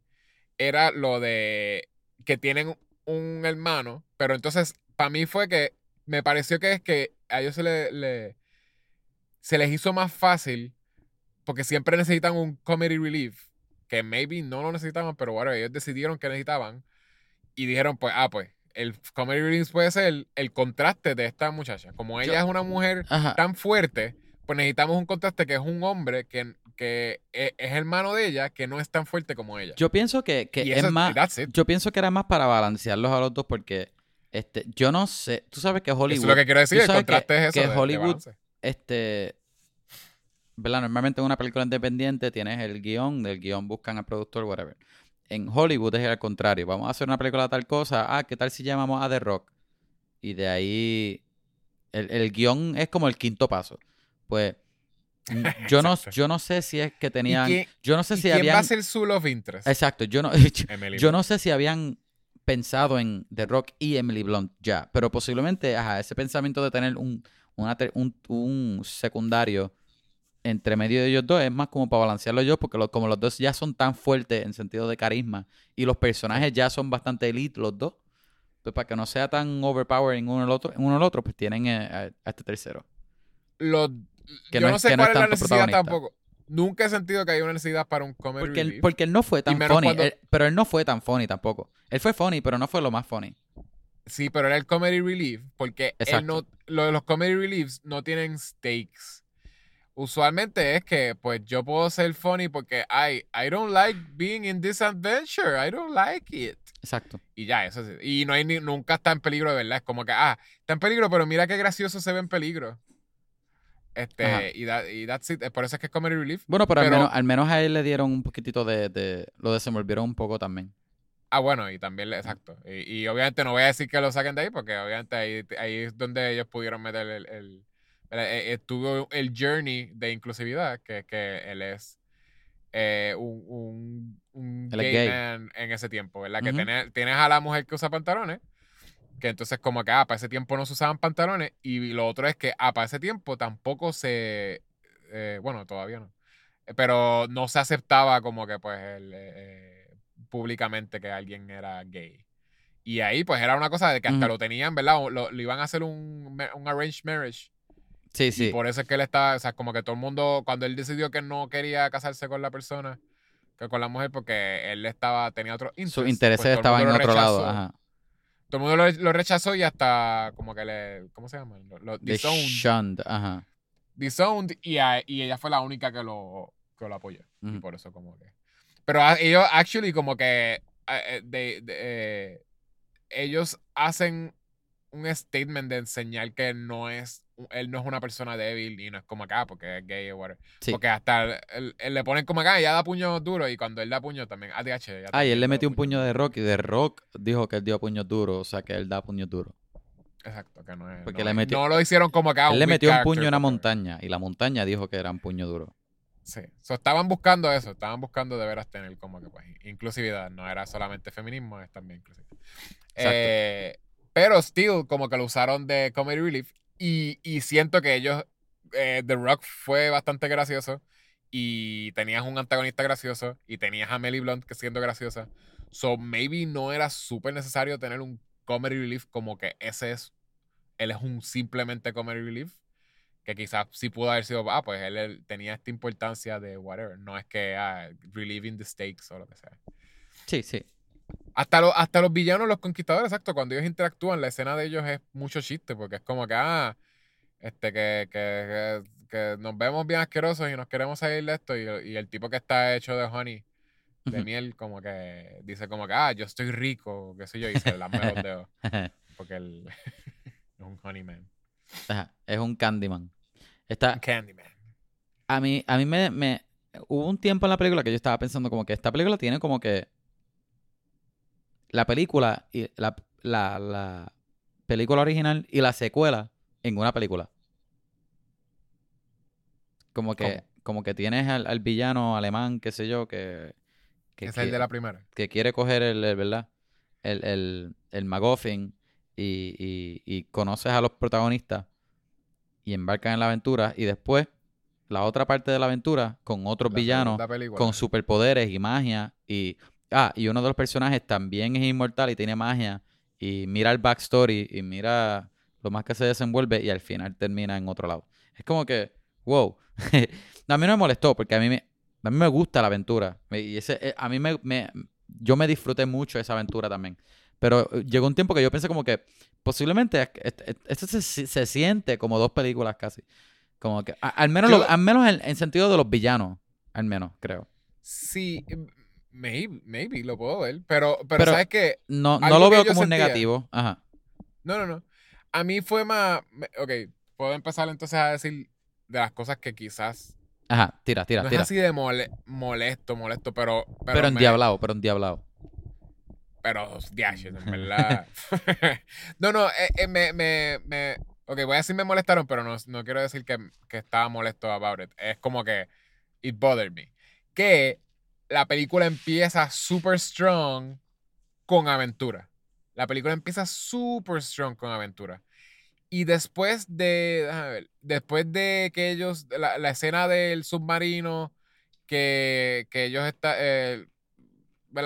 era lo de que tienen un hermano, pero entonces para mí fue que me pareció que es que a ellos se, le, se les hizo más fácil porque siempre necesitan un comedy relief, que maybe no lo necesitaban, pero bueno, ellos decidieron que necesitaban y dijeron, pues, ah, pues, el comedy relief puede ser el, contraste de esta muchacha. Como ella es una mujer tan fuerte, pues necesitamos un contraste que es un hombre que, que e, es, hermano de ella, que no es tan fuerte como ella. Yo pienso que, es más. Yo pienso que era más para balancearlos a los dos, porque este, yo no sé. Tú sabes que Hollywood. Eso es lo que quiero decir, el contraste es eso. Que Hollywood, este. ¿Verdad? Normalmente en una película independiente tienes el guion, del guion buscan al productor, whatever. En Hollywood es al contrario. Vamos a hacer una película de tal cosa. Ah, ¿qué tal si llamamos a The Rock? Y de ahí. El, el guion es como el quinto paso. Pues yo no, yo no sé si es que tenían. yo no sé si quién va a ser su love interest? Exacto. Yo no, yo no sé si habían pensado en The Rock y Emily Blunt ya. Pero posiblemente, ajá, ese pensamiento de tener un, un, secundario entre medio de ellos dos es más como para balancearlo yo, porque como los dos ya son tan fuertes en sentido de carisma y los personajes ya son bastante elite los dos, pues para que no sea tan overpowering uno el otro, uno el otro, pues tienen eh, a este tercero. Los yo no, sé cuál es, la necesidad tampoco. Nunca he sentido que hay una necesidad para un comedy porque Él, porque él no fue tan funny. pero él no fue tan funny tampoco. Él fue funny, pero no fue lo más funny. Sí, pero era el comedy relief. Porque él no, lo, los comedy reliefs no tienen stakes. Usualmente es que, pues, yo puedo ser funny porque I, I don't like being in this adventure. I don't like it. Exacto. Y ya, eso sí. Y no hay ni, nunca está en peligro de verdad. Es como que, ah, está en peligro, pero mira qué gracioso se ve en peligro. Este, y, y that's it. Por eso es que es Comedy Relief. Bueno, pero, al, menos, a él le dieron un poquitito de, de, Lo desenvolvieron un poco tammén. Ah, bueno, y también, exacto. Y, obviamente no voy a decir que lo saquen de ahí, porque obviamente ahí, ahí es donde ellos pudieron meter el. el, e, estuvo el journey de inclusividad, que, que él es eh, un, un, gay, man en ese tiempo, ¿verdad? Que tienes, tienes a la mujer que usa pantalones que entonces como que, ah, para ese tiempo no se usaban pantalones y lo otro es que, ah, para ese tiempo tampoco se, eh, bueno, todavía no, eh, pero no se aceptaba como que pues eh, públicamente que alguien era gay. Y ahí pues era una cosa de que hasta lo tenían, ¿verdad? Lo, iban a hacer un, un arranged marriage. Sí, sí. Y por eso es que él estaba, o sea, como que todo el mundo, cuando él decidió que no quería casarse con la persona, que con la mujer, porque él estaba, tenía otro interés. Sus intereses pues, estaban en otro lado, ajá. Todo el mundo lo, rechazó y hasta como que le. ¿Cómo se llama? Lo, disowned. ajá. Disowned y, y, ella fue la única que lo, que lo apoyó. Y por eso, como que. Pero ellos, actually, como que. Eh, de, eh, ellos hacen un statement de enseñar que no es él no es una persona débil y no es como acá porque es gay o whatever. Porque hasta él, le ponen como acá y ya da puño duro y cuando él da puño también, ADH. Ah, y él le metió un puño de rock y de rock dijo que él dio puño duro, o sea que él da puño duro. Exacto, que no es. Porque no, le metió, no lo hicieron como acá. Él le metió un puño en una montaña y la montaña dijo que era un puño duro. Sí, so, estaban buscando eso, estaban buscando de veras tener como que pues inclusividad, no era solamente feminismo, es también inclusividad. Eh, pero still como que lo usaron de comedy relief y, siento que ellos, eh, The Rock fue bastante gracioso y tenías un antagonista gracioso y tenías a Melly Blunt que siendo graciosa. So maybe no era súper necesario tener un comedy relief como que ese es, él es un simplemente comedy relief. Que quizás sí pudo haber sido, ah, pues él, él tenía esta importancia de whatever. No es que ah, relieving the stakes o lo que sea. Sí, sí. Hasta, lo- hasta los villanos, los conquistadores, exacto, cuando ellos interactúan, la escena de ellos es mucho chiste, porque es como que, ah, este, que, que, que, que nos vemos bien asquerosos y nos queremos salir de esto, y, y el tipo que está hecho de honey, de miel, como que dice como que, ah, yo estoy rico, qué sé yo, y se lame los dedos, porque él es un honeyman, Ajá, es un Candyman. Está, candyman. a mí, a mí me, me- Hubo un tiempo en la película que yo estaba pensando como que esta película tiene como que... La película y la, la, la película original y la secuela en una película. Como que, ¿Cómo? como que tienes al, al villano alemán, qué sé yo, que... que es el que- de la primera. que quiere coger el, el- ¿verdad? El, el, el MacGuffin y, y, y conoces a los protagonistas y embarcan en la aventura y después la otra parte de la aventura con otros La villanos con superpoderes y magia y ah y uno de los personajes también es inmortal y tiene magia y mira el backstory y mira lo más que se desenvuelve y al final termina en otro lado. Es como que wow. A mí no me molestó porque a mí me a mí me gusta la aventura. Y ese eh, a mí me, me- yo me disfruté mucho esa aventura también. Pero eh, llegó un tiempo que yo pensé como que posiblemente est- est- esto se, se siente como dos películas casi. Como que al menos Yo- lo- al menos en, en sentido de los villanos al menos creo. Sí, mm, maybe, maybe, lo puedo ver, pero, pero, Pero- ¿sabes qué? no, no lo que veo como un sentía. negativo ajá No, no, no. A mí fue más. Ok, puedo empezar entonces a decir de las cosas que quizás. ajá tira tira no tira es así de mole- molesto, molesto, pero. Pero, pero, me- endiablado pero endiablado Pero, diaches, en verdad. no, no, eh, eh, me, me, me. Ok, voy a decir me molestaron, pero no, no quiero decir que, que estaba molesto about it. Es como que. It bothered me. Que la película empieza super strong con aventura. La película empieza super strong con aventura. Y después de. déjame ver, después de que ellos. La, la escena del submarino. Que, que ellos está, eh.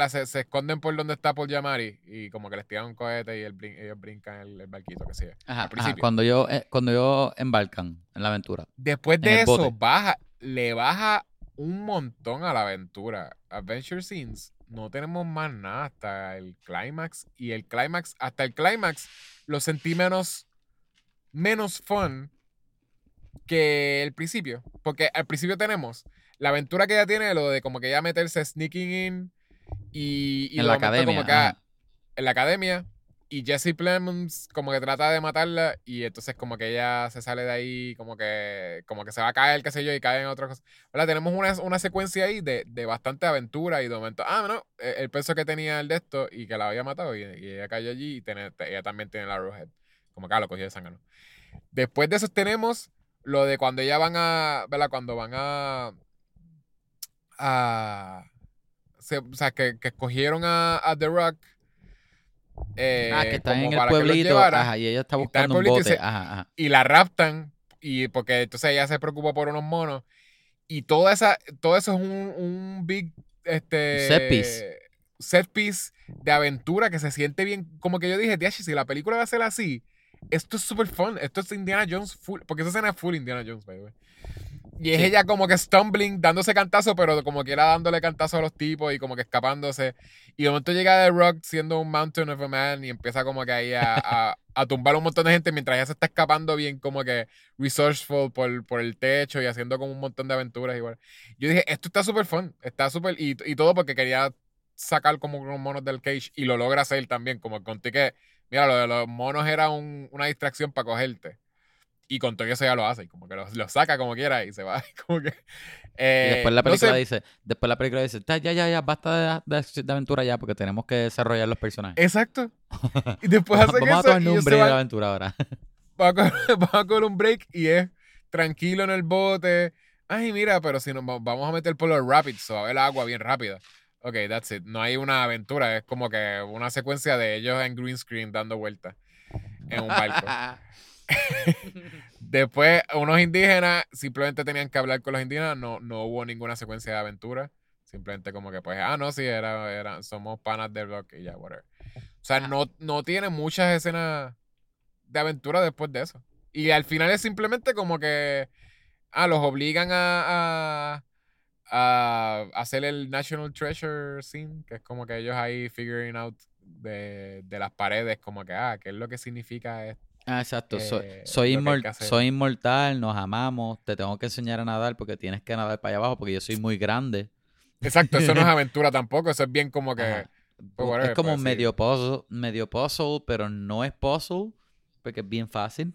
Se, se esconden por donde está Paul Yamari. Y como que les tiran un cohete y él brin- ellos brincan el, el barquito que sea. ajá, ajá, cuando yo eh, cuando yo embarcan en la aventura Después de el eso, bote. baja, le baja un montón a la aventura. Adventure Scenes, no tenemos más nada hasta el clímax. Y el clímax, hasta el clímax, lo sentí menos, menos fun que el principio. Porque al principio tenemos la aventura que ella tiene, lo de como que ella meterse sneaking in y, y en la academia como que, ajá. en la academia y Jesse Plemons como que trata de matarla y entonces como que ella se sale de ahí como que como que se va a caer, qué sé yo, y cae en otra cosa. Tenemos una, una secuencia ahí de, de bastante aventura y de momento, ah, no, eh, el peso que tenía el de esto y que la había matado y, ella cayó allí y tiene- ella también tiene la Arrowhead. Como que ah, lo cogió de sangre. Después de eso tenemos lo de cuando ya van a, ¿verdad? Cuando van a... a se- o sea, que, que escogieron a, a The Rock. Eh, ah que están en el pueblito llevara, ajá y ella está y está en el buscando un y bote se- ajá ajá y la raptan y porque entonces ella se preocupó por unos monos y toda esa todo eso es un, un big este Set piece. set piece de aventura que se siente bien como que yo dije "Diache, si la película va a ser así esto es super fun esto es Indiana Jones full porque esa escena es full Indiana Jones by the way. Y es Sí. ella como que stumbling dándose cantazo pero como que era dándole cantazo a los tipos y como que escapándose y de momento llega The Rock siendo un Mountain of a Man y empieza como que ahí a, a, a tumbar un montón de gente mientras ella se está escapando bien como que resourceful por, por el techo y haciendo como un montón de aventuras igual. Yo dije, esto está súper fun, está súper, y, y todo porque quería sacar como unos monos del cage y lo logra hacer también, como conté que, mira, lo de los monos era un- una distracción para cogerte. Y con todo eso ya lo hace, y como que lo, lo saca como quiera y se va. Como que, eh, y después la no película sé, dice después la película dice "Ya, ya ya basta de, de- de aventura ya porque tenemos que desarrollar los personajes Exacto. Y después hace vamos a eso tomar y ellos nombre se de la aventura ahora va a, coger, va a coger un break y es tranquilo en el bote. Ay, mira, pero si nos va- vamos a meter por los rapids, va a haber agua bien rápida. Ok, that's it. No hay una aventura, es como que una secuencia de ellos en green screen dando vueltas en un barco. Después, unos indígenas simplemente tenían que hablar con los indígenas, no, no hubo ninguna secuencia de aventura. Simplemente como que, pues, ah, no, sí, era, era, somos panas del rock y ya, whatever. O sea, no, no tiene muchas escenas de aventura después de eso. Y al final es simplemente como que. Ah, los obligan a, a, a hacer el National Treasure Scene, que es como que ellos ahí figuring out de, de las paredes, como que, ah, ¿qué es lo que significa esto? Ah, exacto. soy, eh, soy, inmor- hacer. soy inmortal, nos amamos, te tengo que enseñar a nadar porque tienes que nadar para allá abajo porque yo soy muy grande. Exacto, eso no es aventura tampoco, eso es bien como que. Ajá. pues, whatever, es como pues, sí. medio puzzle, medio puzzle, pero no es puzzle porque es bien fácil.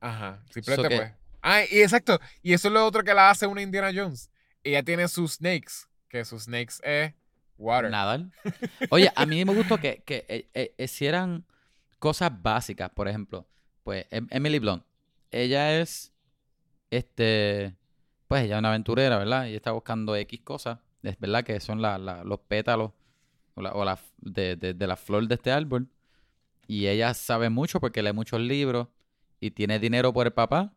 Ajá, simplemente que- pues. Ah, y exacto. Y eso es lo otro que la hace una Indiana Jones. Ella tiene sus snakes, que sus snakes es water. Nadar. Oye, a mí me gustó que, que eh, eh, hicieran cosas básicas. Por ejemplo, pues Em- Emily Blunt. Ella es, este, pues ella es una aventurera, ¿verdad? Y está buscando X cosas. Es verdad que son la- la- los pétalos o la, o la f- de, de- de la flor de este árbol. Y ella sabe mucho porque lee muchos libros y tiene dinero por el papá.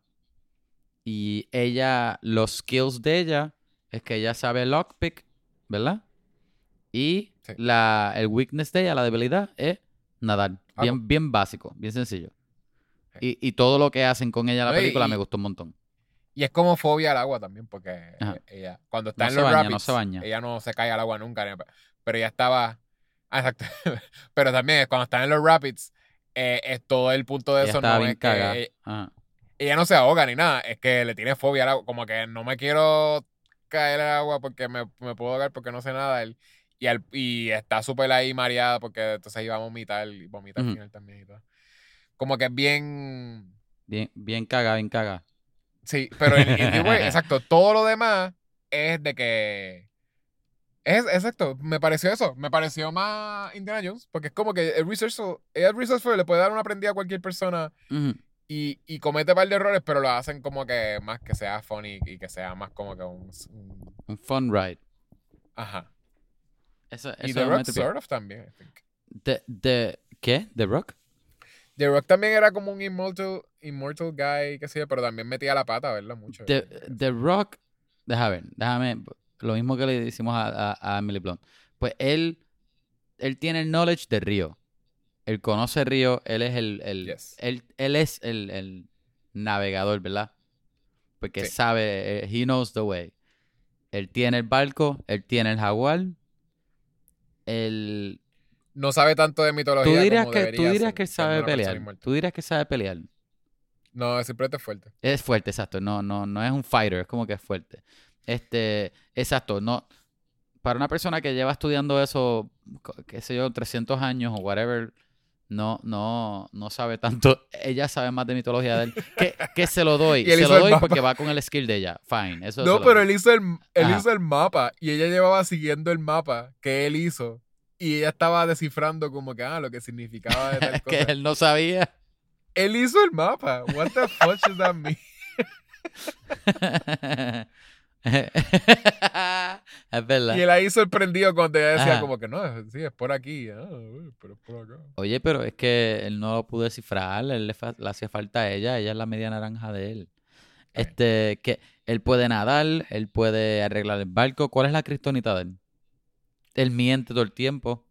Y ella, los skills de ella es que ella sabe lockpick, ¿verdad? Y Sí. la, el weakness de ella, la debilidad, es nadar. Ah, Bien, bien básico, bien sencillo. Sí. Y, y todo lo que hacen con ella en la película y- me gustó un montón. Y es como fobia al agua también, porque Ajá. eh, ella, cuando está No en los baña, rapids, no se baña. ella no se cae al agua nunca. Pero ella estaba. Ah, exacto. pero también cuando está en los rapids, eh, es todo el punto de Ella eso no bien es que Ajá. ella no se ahoga ni nada, es que le tiene fobia al agua. Como que no me quiero caer al agua porque me, me puedo ahogar porque no sé nada. Y, al, y está súper ahí mareada porque entonces iba a vomitar y vomita al final también y todo. Como que es bien. Bien, bien cagada, bien cagada. Sí, pero en, en The Way, exacto, todo lo demás es de que. Es, exacto, me pareció eso. Me pareció más Indiana Jones, porque es como que el resourceful, el resourceful le puede dar una prendida a cualquier persona Ujú. y, y comete par de errores, pero lo hacen como que más que sea funny y que sea más como que un. un- Un fun ride. ajá. Eso, Y The Rock, sort of también, I think. The- the- ¿Qué? ¿The Rock? The Rock también era como un immortal, immortal guy, qué sé yo, pero también metía la pata, ¿verdad? Mucho. The, The Rock, déjame ver, déjame, lo mismo que le hicimos a, a, a Emily Blunt. Pues él, él tiene el knowledge de Río. Él conoce Río, él es el, el Yes. él, él es el, el navegador, ¿verdad? Porque Sí. sabe, eh, he knows the way. Él tiene el barco, él tiene el jaguar. Él, No sabe tanto de mitología. tú dirías como que, tú dirías ser, que sabe pelear. Tú dirías que sabe pelear. No, simplemente es fuerte. Es fuerte, exacto. No, no, no es un fighter, es como que es fuerte. Este, exacto, no. Para una persona que lleva estudiando eso, qué sé yo, 300 años o whatever, no, no, no sabe tanto. Ella sabe más de mitología de él. Que, que se lo doy. Se lo doy porque va con el skill de ella. Fine. Eso No, pero él hizo el, él Ajá. hizo el mapa y ella llevaba siguiendo el mapa que él hizo. Y ella estaba descifrando como que, ah, lo que significaba de tal Es que cosa. él no sabía. Él hizo el mapa. What the fuck does that mean? es verdad. Y él ahí sorprendido cuando ella decía Ajá. como que no, sí, es por aquí. Ah, pero es por acá. Oye, pero es que él no lo pudo descifrar, él le, hacía falta a ella, ella es la media naranja de él. Este, que él puede nadar, él puede arreglar el barco. ¿Cuál es la kriptonita de él? Él miente todo el tiempo.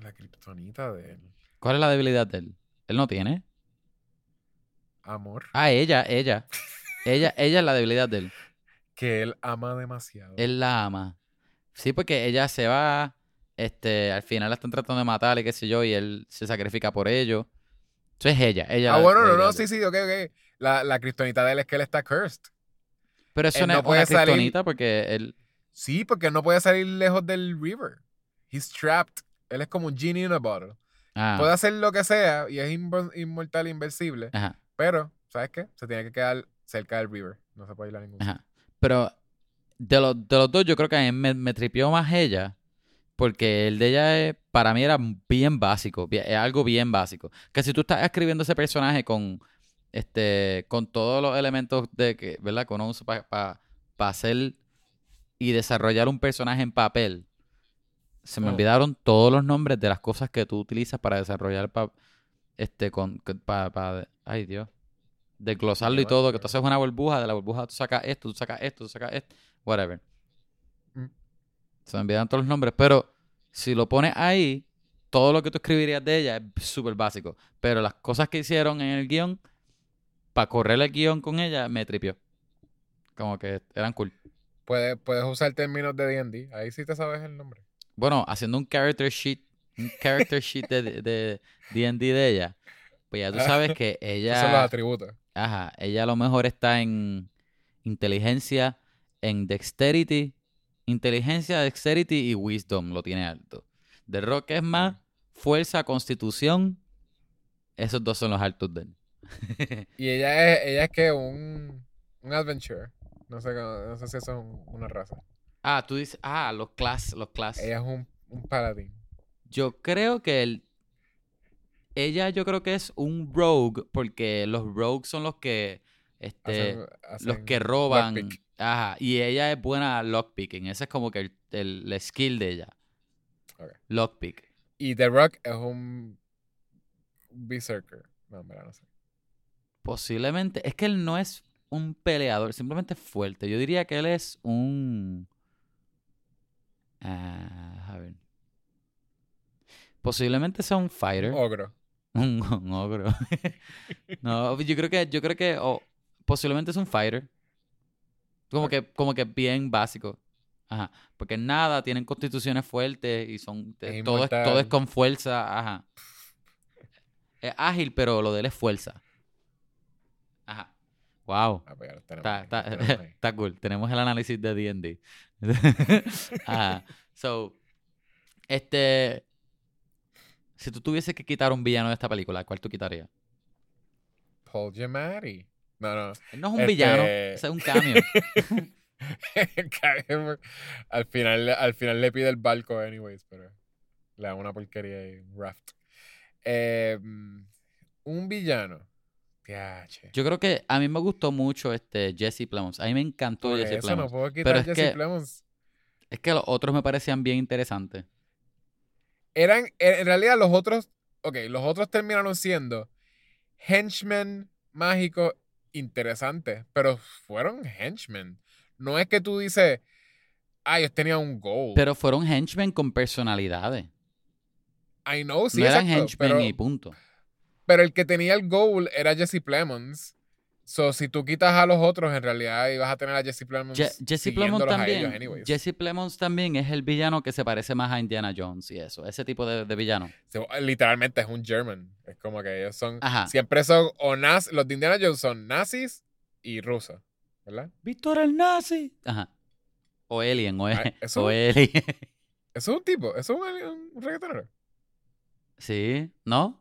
La kriptonita del ¿Cuál es la debilidad de él? Él no tiene. amor. Ah, ella, ella. ella, ella es la debilidad de él. Que él ama demasiado. Él la ama. Sí, porque ella se va, este, al final la están tratando de matar y qué sé yo, y él se sacrifica por ello. Eso es ella, ella. ah, bueno, no, no, él. sí, sí, ok, ok. La, la kriptonita de él es que él está cursed. Pero eso Él no es puede una salir- kriptonita porque él... Sí, porque no puede salir lejos del river. He's trapped. Él es como un genie in a bottle. Ah, Puede hacer lo que sea y es inmortal e invencible. ajá. Pero, ¿sabes qué? Se tiene que quedar cerca del river. No se puede ir a ningún. Ajá. Pero de, los de los dos, yo creo que a mí me, me tripió más ella. Porque el de ella, es- para mí, era bien básico. bien- es algo bien básico. Que si tú estás escribiendo ese personaje con este con todos los elementos de que, ¿verdad? Que uno usa para hacer y desarrollar un personaje en papel. Se me Oh. olvidaron todos los nombres de las cosas que tú utilizas para desarrollar pa- este con para ay Dios desglosarlo y todo, que tú haces una burbuja, de la burbuja tú sacas esto, tú sacas esto, tú sacas esto, whatever. Mm. Se me olvidaron todos los nombres, pero si lo pones ahí, todo lo que tú escribirías de ella es súper básico. Pero las cosas que hicieron en el guion para correr el guion con ella, me tripió. Como que eran cool. Puedes, puedes usar términos de D&D. Ahí sí te sabes el nombre. Bueno, haciendo un character sheet, un character sheet de de D&D de, ella, pues ya tú sabes que ella... Esos son los atributos. Ajá, ella a lo mejor está en inteligencia, en dexterity, inteligencia, dexterity y wisdom lo tiene alto. The Rock es más fuerza, constitución. Esos dos son los altos de él. y ella es, ella es que un, un adventure. No sé, no sé si eso es una raza. Ah, tú dices, ah, los class, los class. Ella es un, un paladín. Yo creo que el, ella yo creo que es un rogue porque los rogues son los que este los que roban. ajá y ella es buena lockpicking. Ese es como que el, el, skill de ella. Lockpick. Y The Rock es un berserker. No, no sé. Posiblemente es que él no es un peleador simplemente fuerte. Yo diría que él es un ah, a ver. Posiblemente sea un fighter. Ogro un, ogro. no, yo creo que, yo creo que posiblemente es un fighter. Como que, como que bien básico. Ajá. Porque nada, tienen constituciones fuertes y son. todo, es, todo es con fuerza. Ajá. Es ágil, pero lo de él es fuerza. Ajá. Wow. Ah, pues está, está, está, cool. Tenemos el análisis de DD. Ajá. So, este. Si tú tuvieses que quitar un villano de esta película, ¿cuál tú quitarías? Paul Giamatti. No, no. no es un villano, este es un cambio. al, final, al final le pide el barco, anyways, pero le da una porquería y raft. Em, un villano. Yo creo que a mí me gustó mucho este Jesse Plemons. A mí me encantó Jesse eso No puedo quitar pero es Jesse Es que los otros me parecían bien interesantes eran, en realidad los otros, ok, los otros terminaron siendo henchmen mágicos interesantes, pero fueron henchmen. No es que tú dices, ah, ellos tenían un goal. Pero fueron henchmen con personalidades. I know, sí, no eran henchmen y punto. Pero el que tenía el goal era Jesse Plemons. So, si tú quitas a los otros, en realidad ibas a tener a Jesse Plemons. Jesse Plemons también. Jesse Plemons también es el villano que se parece más a Indiana Jones y eso. Ese tipo de, villano. literalmente es un German. Es como que ellos son. Siempre son. O naz, los de Indiana Jones son nazis y rusos. ¿Verdad? Víctor el nazi. Ajá. O Alien. O, ah, eso, Alien. Eso es un tipo. Eso es un, un reggaetonero. Sí. ¿No?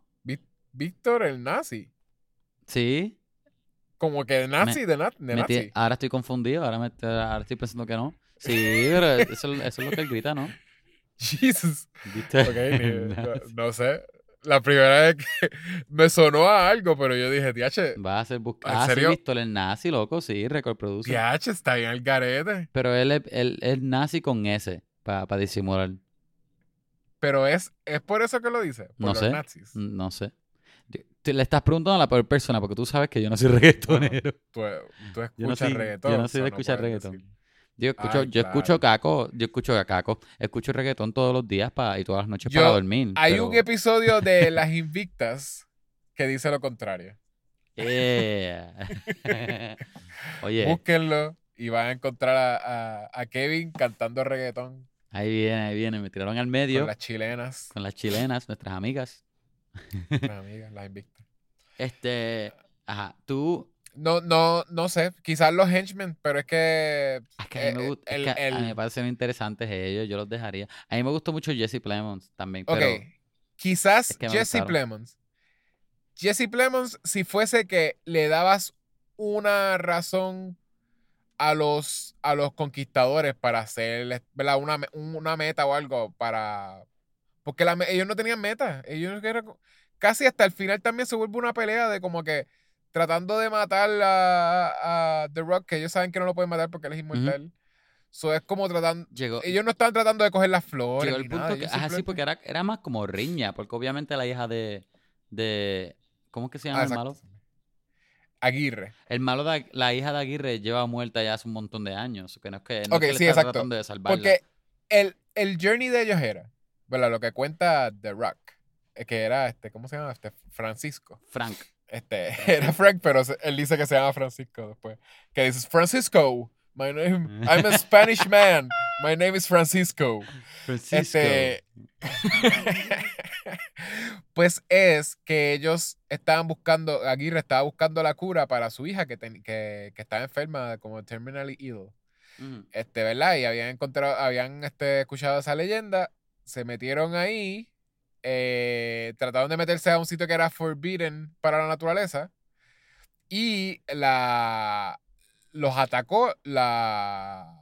Víctor el nazi. Sí. Como que de nazi, de, nazi. ahora estoy confundido, ahora, me, ahora estoy pensando que no. Sí, pero eso, es lo que él grita, ¿no? Jesus. no, sé. La primera vez que me sonó a algo, pero yo dije, TH. Va a ser buscar. Ah, serio? sí, el nazi, loco, sí, Record Produce. TH, está bien el garete. Pero él es el nazi con S, para disimular. Pero es, es por eso que lo dice. Por no los sé. Nazis. No sé le estás preguntando a la peor persona porque tú sabes que yo no soy reggaetonero. tú, escuchas reggaetón. Yo no soy de escuchar reggaetón. Yo escucho, yo escucho caco, yo escucho caco, escucho reggaetón todos los días y todas las noches para dormir. Hay un episodio de Las Invictas que dice lo contrario. Oye. Búsquenlo y van a encontrar a, a, Kevin cantando reggaetón. Ahí viene, ahí viene. Me tiraron al medio. Con las chilenas. Con las chilenas, nuestras amigas. Este, ajá, tú... No, no, no sé, quizás los henchmen, pero es que... Es que a mí me, gusta, a mí me parecen interesantes ellos, yo los dejaría. A mí me gustó mucho Jesse Plemons también, pero... Quizás Jesse Plemons. Jesse Plemons, si fuese que le dabas una razón a los, a los conquistadores para hacer una, una meta o algo para, porque ellos no tenían meta. Ellos casi hasta el final también se vuelve una pelea de como que tratando de matar a, The Rock, que ellos saben que no lo pueden matar porque él es inmortal. Eso es como tratando. ellos no están tratando de coger las flores. Llegó el punto que. Ajá, sí, porque era, era, más como riña. Porque obviamente la hija de. de ¿Cómo es que se llama el malo? Aguirre. El malo de la hija de Aguirre lleva muerta ya hace un montón de años. Que no es que, no sí, exacto. Porque el, el journey de ellos era bueno, lo que cuenta The Rock, eh, que era este, ¿cómo se llama? Este Francisco. Frank. Este, era Frank, pero él dice que se llama Francisco después. Que dices, Francisco, my name, I'm a Spanish man, my name is Francisco. Francisco. Este, pues es que ellos estaban buscando, Aguirre estaba buscando la cura para su hija que, ten- que, que estaba enferma como terminally ill. Ujú. Este, ¿verdad? Y habían encontrado, habían este, escuchado esa leyenda, se metieron ahí, eh, trataron de meterse a un sitio que era forbidden para la naturaleza y la los atacó la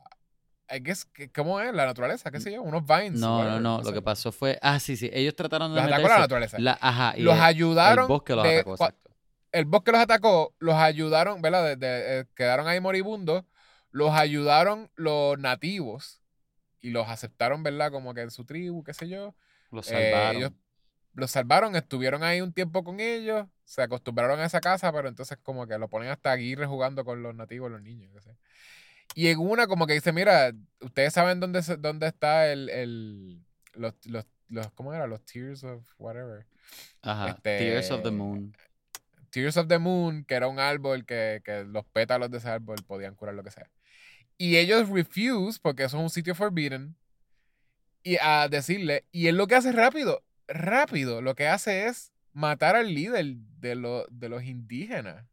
I guess, ¿cómo es? La naturaleza, qué sé yo, unos vines. No, no, no. Lo que pasó fue. Ah, sí, sí. Ellos trataron de Los atacó la naturaleza. La- ajá. y los el- ayudaron. El bosque los de- atacó, exacto. el bosque los atacó, los ayudaron, ¿verdad? De- de- eh, quedaron ahí moribundos, los ayudaron los nativos y los aceptaron, ¿verdad? Como que en su tribu, qué sé yo. Los Eh, salvaron. ellos los salvaron, estuvieron ahí un tiempo con ellos, se acostumbraron a esa casa, pero entonces como que lo ponen hasta Aguirre jugando con los nativos, los niños. qué sé. Y en una como que dice, mira, ustedes saben dónde, dónde está el, el los, los, los, ¿cómo era? Los Tears of whatever. Ajá. este, Tears of the Moon. Tears of the Moon, que era un árbol que, que los pétalos de ese árbol podían curar lo que sea. Y ellos refuse, porque eso es un sitio forbidden, y a decirle, y él lo que hace rápido, rápido, lo que hace es matar al líder de, lo- de los indígenas.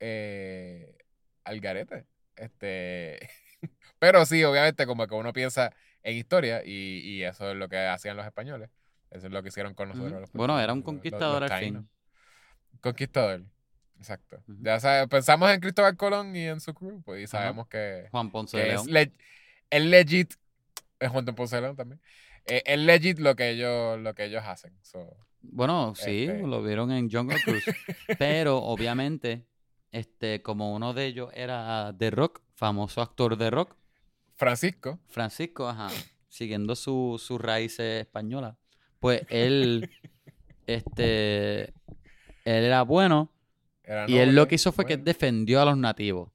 Eh, al garete. Este. Pero sí, obviamente, como que uno piensa en historia, y, y eso es lo que hacían los españoles. Eso es lo que hicieron con nosotros. Ujú. los Bueno, era un los- conquistador los al fin. Conquistador. Exacto. Ya sabes, pensamos en Cristóbal Colón y en su crew, pues, y sabemos que, Juan Ponce de es, León. le- es legit. Es Juan Ponce de León también. eh, es legit lo que ellos, lo que ellos hacen. So, Bueno, sí, Este- lo vieron en Jungle Cruise. Pero obviamente, este, como uno de ellos era de rock, famoso actor de rock, Francisco. Francisco, ajá, siguiendo su- sus raíces españolas, pues él, este, él era bueno Era y él lo que hizo fue que defendió a los nativos.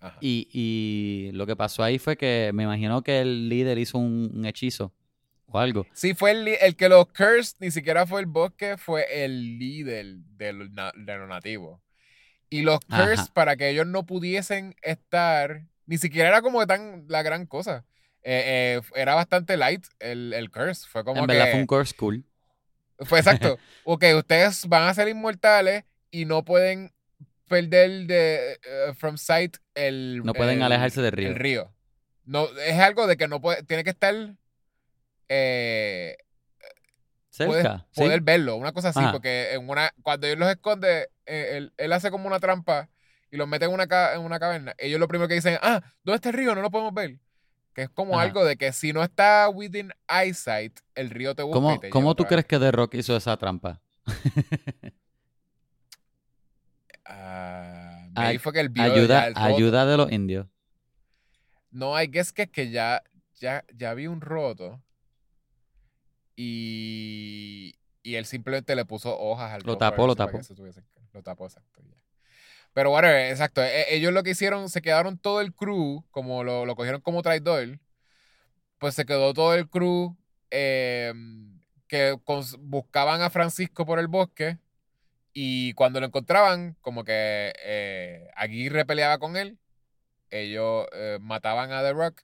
Ajá. Y, y lo que pasó ahí fue que me imagino que el líder hizo un, un hechizo o algo. Sí, fue el, el que los cursed, ni siquiera fue el bosque, fue el líder de los, de los nativos. Y los Ajá. cursed, para que ellos no pudiesen estar, ni siquiera era como tan la gran cosa. Eh, eh, era bastante light el, el curse. Fue como en que. verdad fue un course cool. Fue exacto. ok, ustedes van a ser inmortales y no pueden perder de eh, from sight el. No pueden el- alejarse del río. El río. No, es algo de que no puede. Tiene que estar. Eh, puedes Cerca. ¿sí? poder verlo, una cosa así, Ajá. porque en una, cuando él los esconde, eh, él, él hace como una trampa y los mete en una, ca- en una caverna. Ellos lo primero que dicen, ah, ¿dónde está el río? No lo podemos ver. Que es como Ajá. algo de que si no está within eyesight, el río te busca. y ¿Cómo, te cómo tú crees que The Rock hizo esa trampa? Ahí fue que él vio Ayuda, el ayuda de los indios. No, hay que es que que ya, ya, ya vi un roto. Y, y él simplemente le puso hojas al Lo tapó, lo tapó. Lo tapó, exacto. ya. Pero bueno, exacto. e- Ellos lo que hicieron, se quedaron todo el crew, como lo, lo cogieron como traidor. Pues se quedó todo el crew eh, que buscaban a Francisco por el bosque. Y cuando lo encontraban, como que eh, Aguirre peleaba con él. Ellos eh, mataban a The Rock.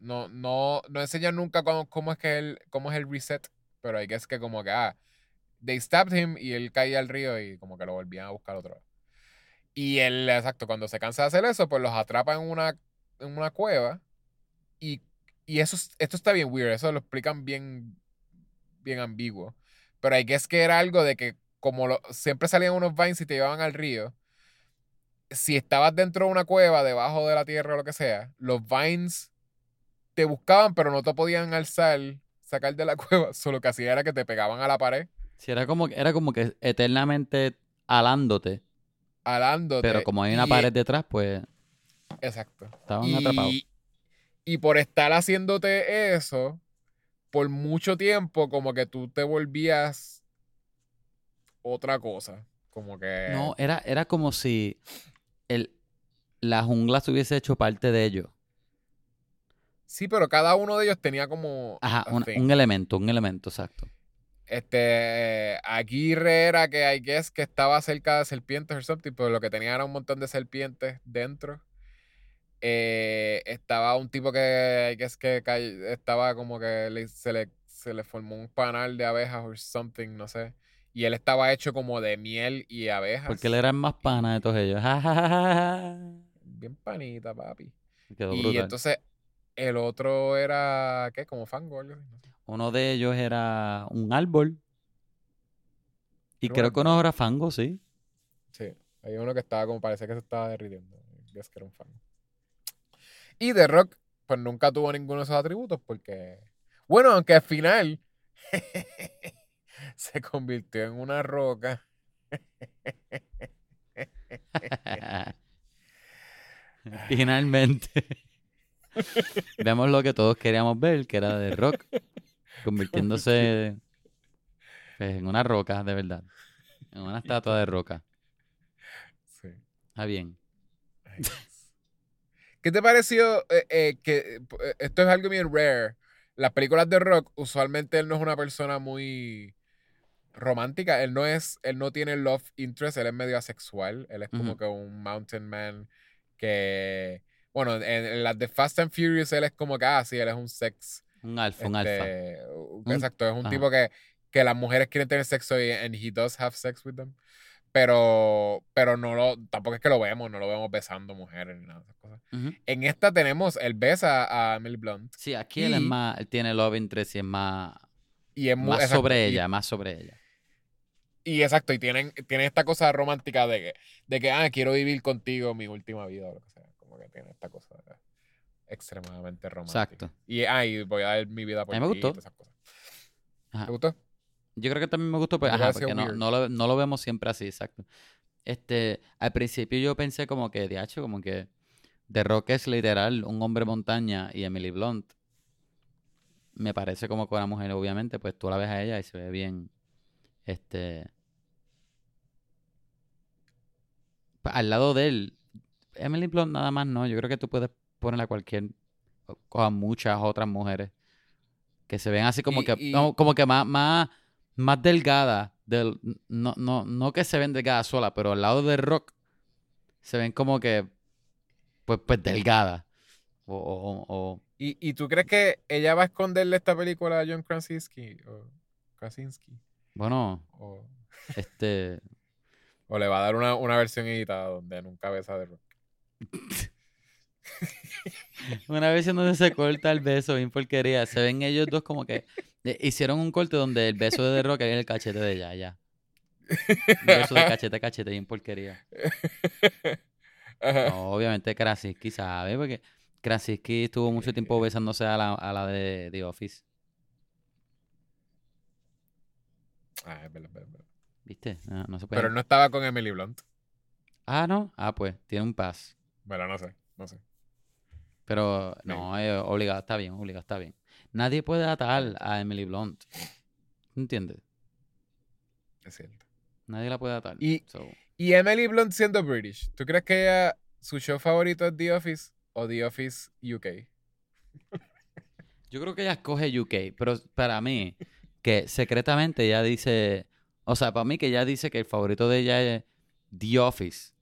No, no, no enseñan nunca cómo, cómo es que él, cómo es el reset. Pero hay que es que como que, ah, they stabbed him y él caía al río y como que lo volvían a buscar otra vez. Y él, exacto, cuando se cansa de hacer eso, pues los atrapa en una, en una cueva. Y, y eso, es- esto está bien weird, eso lo explican bien, bien ambiguo. Pero hay que es que era algo de que como lo- siempre salían unos vines y te llevaban al río, si estabas dentro de una cueva, debajo de la tierra o lo que sea, los vines te buscaban, pero no te podían alzar, sacar de la cueva. Solo que hacía era que te pegaban a la pared, Sí, era como, era como que eternamente alándote. alándote. Pero como hay una y- pared detrás, pues Exacto. estaban atrapados. Y por estar haciéndote eso, por mucho tiempo, como que tú te volvías otra cosa. Como que. No, era, era como si el, la jungla se hubiese hecho parte de ellos. Sí, pero cada uno de ellos tenía como. Ajá, un, un elemento, un elemento, exacto. Este, Aguirre era que I guess que estaba cerca de serpientes o something, pero lo que tenía era un montón de serpientes dentro. Eh, estaba un tipo que I guess que estaba como que le- se, le, se le formó un panal de abejas o something, no sé. Y él estaba hecho como de miel y abejas. Porque él era el más pana de todos ellos. Bien panita, papi. Quedó Y brutal. entonces el otro era, ¿qué? Como fango sé. Uno de ellos era un árbol. Y creo que uno era fango, sí. Sí, hay uno que estaba como parece que se estaba derritiendo. Es que era un fan. Y The Rock, pues nunca tuvo ninguno de esos atributos porque. Bueno, aunque al final se convirtió en una roca. Finalmente. Vemos lo que todos queríamos ver, que era de rock. Convirtiéndose pues, en una roca, de verdad. En una estatua de roca. Sí. Está bien. ¿Qué te pareció eh, eh, que eh, esto es algo bien rare? Las películas de rock, usualmente él no es una persona muy romántica. Él no es, él no tiene love interest, él es medio asexual. Él es como que un mountain man que. Bueno, en, en las de Fast and Furious él es como que, ah, sí, él es un sex. Un alfa, un alfa. este, Un- exacto, es un ajá. tipo que, que las mujeres quieren tener sexo y and he does have sex with them. Pero, pero no lo, tampoco es que lo vemos, no lo vemos besando mujeres ni nada de esas cosas. En esta tenemos, él besa a Emily Blunt. Sí, aquí él es Y- más, él tiene love interest y es más, Y es más sobre y- ella, más sobre ella. Y, exacto, y tienen, tienen esta cosa romántica de que, de que, ah, quiero vivir contigo mi última vida o lo que sea. Como que tiene esta cosa extremadamente romántica. Exacto. Y, ah, y voy a dar mi vida por A mí me ti gustó. esas cosas. Ajá. ¿Te gustó? Yo creo que también me gustó, pues, ajá, porque no, lo, no lo vemos siempre así, exacto. Este, al principio yo pensé como que, diacho, como que The Rock es literal un hombre montaña y Emily Blunt me parece como que una mujer, obviamente, pues tú la ves a ella y se ve bien, este, pa- al lado de él, Emily Blunt nada más no, yo creo que tú puedes poner a cualquier, o- a muchas otras mujeres que se ven así como Y- que, y- como, como que más, más, más delgadas, del, no, no, no que se ven delgadas solas, pero al lado de Rock se ven como que, pues, pues delgadas. O, o, o- ¿Y, ¿Y tú crees que ella va a esconderle esta película a John Krasinski? O, Krasinski, bueno, o, este, o le va a dar una, una versión editada donde nunca besa de Rock. una en donde se corta el beso, bien porquería, se ven ellos dos como que eh, hicieron un corte donde el beso de The Rock era en el cachete de ella, ya. Un beso de cachete a cachete, bien porquería. No, obviamente Krasinski sabe, porque Krasinski estuvo mucho tiempo besándose a la, a la de The Office. Ah, es verdad, es verdad, es. ¿Viste? No, no se puede. Pero él no estaba con Emily Blunt. Ah, no. Ah, pues, tiene un pass. Bueno, no sé, no sé. Pero no, eh, obligado, está bien, obligado, está bien. Nadie puede atar a Emily Blunt. ¿Entiendes? Es cierto. Nadie la puede atar. Y- So, Y Emily Blunt siendo British, ¿tú crees que ella, su show favorito es The Office o The Office UK? yo creo que ella escoge UK, pero para mí, que secretamente ella dice, o sea, para mí que ella dice que el favorito de ella es The Office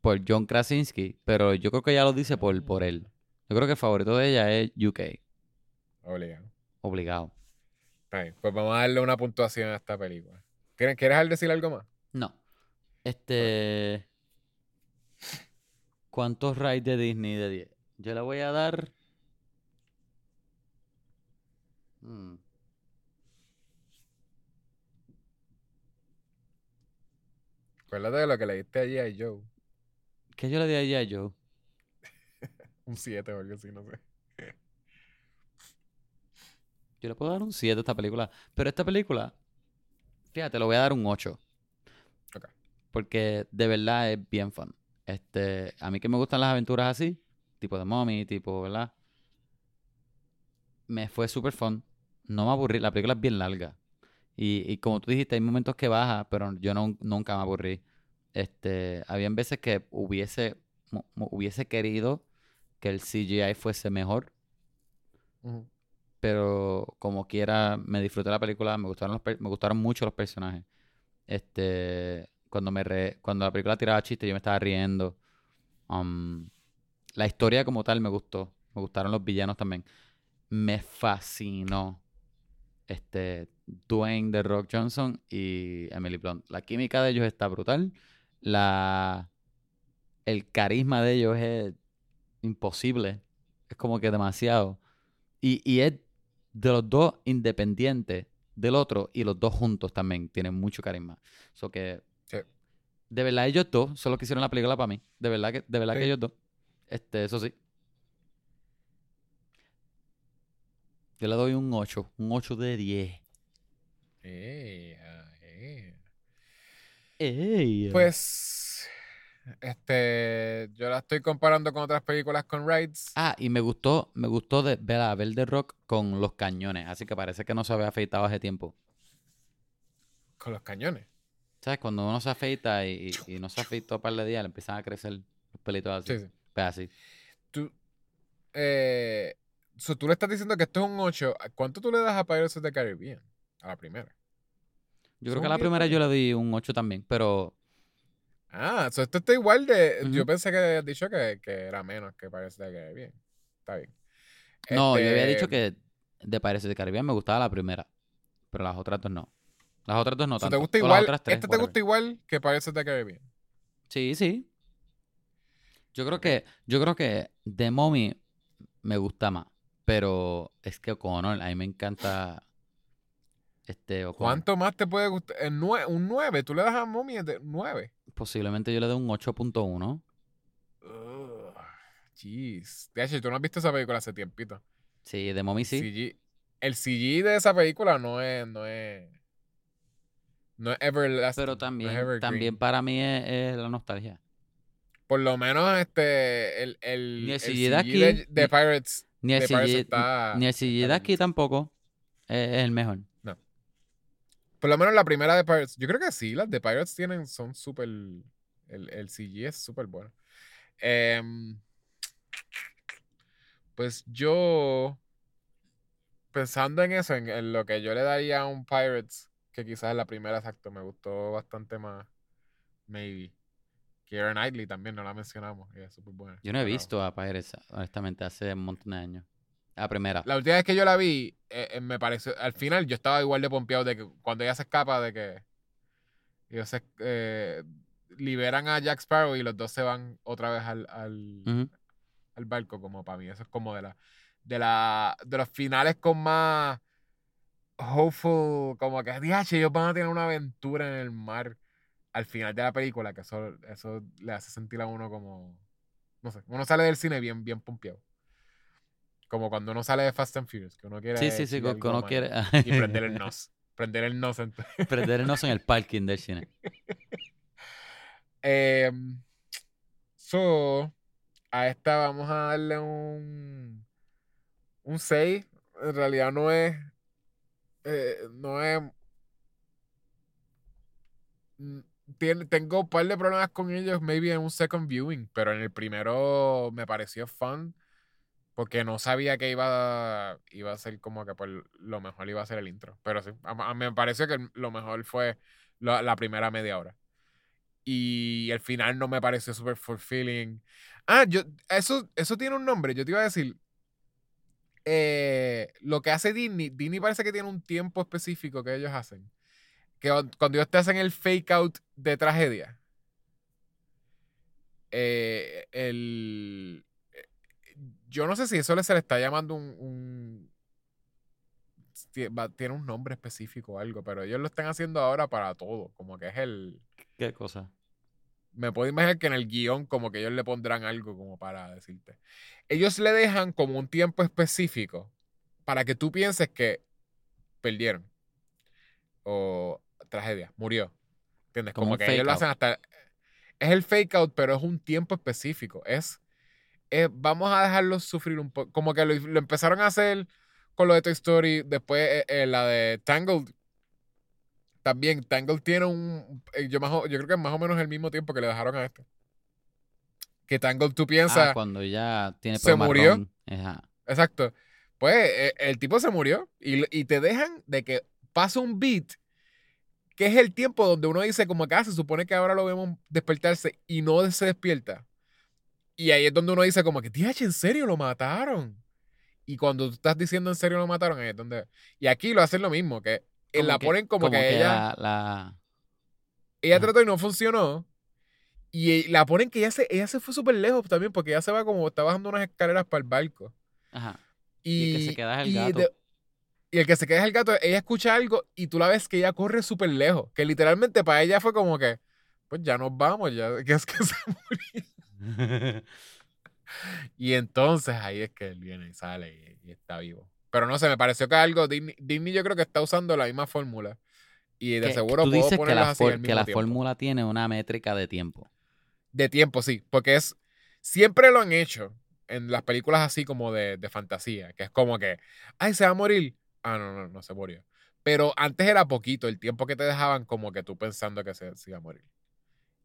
por John Krasinski, pero yo creo que ella lo dice por, por él. Yo creo que el favorito de ella es UK, Obligado. obligado. Está bien, Pues vamos a darle una puntuación a esta película. ¿Quieres, ¿quieres decir algo más? No. Este. ¿Cuántos rides de Disney de 10? Yo le voy a dar. Mm, Acuérdate de lo que le diste allí a Joe. ¿Qué yo le di a ella, Joe? Un 7 o algo así, no sé. Yo le puedo dar un 7 a esta película. Pero esta película, fíjate, le voy a dar un 8. Ok. Porque de verdad es bien fun. Este, a mí que me gustan las aventuras así, tipo de mommy, tipo, ¿verdad? Me fue súper fun. No me aburrí. La película es bien larga. Y, y como tú dijiste, hay momentos que baja, pero yo no, nunca me aburrí. Este, habían veces que hubiese, hubiese querido que el CGI fuese mejor, pero como quiera, me disfruté la película, me gustaron, los me gustaron mucho los personajes. Este, cuando me re- cuando la película tiraba chistes, yo me estaba riendo. Um, la historia como tal me gustó, me gustaron los villanos también. Me fascinó este Dwayne The Rock Johnson y Emily Blunt. La química de ellos está brutal. La el carisma de ellos es imposible. Es como que demasiado. Y, y es de los dos independientes del otro y los dos juntos también tienen mucho carisma. So que Sí. de verdad ellos dos son los que hicieron la película para mí. De verdad que, de verdad que ellos dos. Este, eso sí. Yo le doy un 8, un 8 de 10. Eh, eh. Pues, este, yo la estoy comparando con otras películas con rides. Ah, y me gustó, me gustó de ver a Belle de Rock con los cañones, así que parece que no se había afeitado hace tiempo. Con los cañones. ¿Sabes? Cuando uno se afeita y, y- y no se afeitó un par de días, le empiezan a crecer los pelitos así. Sí, sí. Pues así. Tú, eh, so, tú le estás diciendo que esto es un 8. ¿Cuánto tú le das a Pirates of the Caribbean? A la primera. Yo creo que a la primera yo le di un 8 también, pero Ah, so esto está igual de. Yo pensé que habías dicho que, que era menos que Pirates of the Caribbean. Está bien. no, yo había dicho Este, que de Pirates de Caribbean me gustaba la primera, pero las otras dos no. Las otras dos no so, ¿Te tanto. gusta igual? tres, ¿Este te whatever. gusta igual que Pirates of the Caribbean? Sí, sí. Yo creo que, yo creo que The Mommy me gusta más, pero es que O'Connor, a mí me encanta este O'Connor. ¿Cuánto más te puede gustar? El nue- un 9. Tú le das a Mommy de 9. Posiblemente yo le doy un 8.1. Ugh, Jeez. De hecho, tú no has visto esa película hace tiempito. Sí, The Mommy sí. CG el CG de esa película no es. No es. No es everlasting. Pero no es también, también para mí es, es la nostalgia. Por lo menos este. El, el, el el CG de aquí, de, de ni- Pirates. Ni el CG, está- ni el CG de aquí tampoco es, es el mejor. Por lo menos la primera de Pirates. Yo creo que sí, las de Pirates tienen. Son súper. El, el CG es súper bueno. Em, pues yo. Pensando en eso, en, en lo que yo le daría a un Pirates, que quizás la primera, exacto, me gustó bastante más. Maybe. Keira Knightley también, no la mencionamos. Ella es súper buena. Yo no he visto a Pirates, honestamente, hace un montón de años. La primera. La última vez que yo la vi, eh, eh, me pareció. Al final yo estaba igual de pompeado de que cuando ella se escapa, de que. Ellos se, eh, liberan a Jack Sparrow y los dos se van otra vez al, al, al barco, como para mí. Eso es como de la. De la. De los finales con más. Hopeful. Como que, DH, ellos van a tener una aventura en el mar. Al final de la película, que eso, eso le hace sentir a uno como. No sé. Uno sale del cine bien, bien pompeado. Como cuando uno sale de Fast and Furious, que uno quiere. Sí, sí, sí, que uno quiere Y prender el nos. Prender el nos. en- prender el oso en el parking del cine. Em, so, a esta vamos a darle un. Un 6. En realidad no es. eh, no es. Tiene- tengo un par de problemas con ellos, maybe en un second viewing, pero en el primero me pareció fun. Porque no sabía que iba a, iba a ser como que pues, lo mejor iba a ser el intro. Pero sí, a, a- me pareció que lo mejor fue la, la primera media hora. Y el final no me pareció súper fulfilling. Ah, yo, eso, eso tiene un nombre. Yo te iba a decir. eh, lo que hace Disney, Disney parece que tiene un tiempo específico que ellos hacen. Que cuan- cuando ellos te hacen el fake out de tragedia. eh, el, yo no sé si eso se le está llamando un, un- tiene un nombre específico o algo, pero ellos lo están haciendo ahora para todo, como que es el, ¿Qué cosa? me puedo imaginar que en el guion como que ellos le pondrán algo como para decirte. Ellos le dejan como un tiempo específico para que tú pienses que perdieron o tragedia, murió. ¿Entiendes? Como que ellos lo hacen hasta... Es el fake out, pero es un tiempo específico. Es, vamos a dejarlos sufrir un poco. Como que lo, lo empezaron a hacer con lo de Toy Story, después eh, eh, la de Tangled. También, Tangled tiene un... eh, Yo, más yo creo que es más o menos el mismo tiempo que le dejaron a este. Que Tangled tú piensas... Ah, cuando ya tiene ¿se murió? Ajá. Exacto. Pues el tipo se murió y, y te dejan de que pasa un beat que es el tiempo donde uno dice como acá se supone que ahora lo vemos despertarse y no se despierta. Y ahí es donde uno dice como que, TH, ¿en serio lo mataron? Y cuando tú estás diciendo en serio lo mataron, ahí es donde... Y aquí lo hacen lo mismo, que eh, la ponen como, que, ella... La, Ella trató y no funcionó. Y la ponen que ella se, ella se fue súper lejos también, porque ella se va como, está bajando unas escaleras para el barco. Ajá. Y, que se queda es el gato. Y el que se queda es el gato, ella escucha algo y tú la ves que ella corre súper lejos. Que literalmente para ella fue como que, pues ya nos vamos, ya que es que se murió. y entonces ahí es que él viene y sale y, está vivo. Pero no sé, me pareció que algo, Disney, yo creo que está usando la misma fórmula. Y de seguro tú dices que la, que la fórmula tiene una métrica de tiempo. De tiempo, sí. Porque es. Siempre lo han hecho en las películas así como de, de fantasía. Que es como que. Ay, se va a morir. Ah, no, no, no se murió. Pero antes era poquito el tiempo que te dejaban como que tú pensando que se, iba a morir.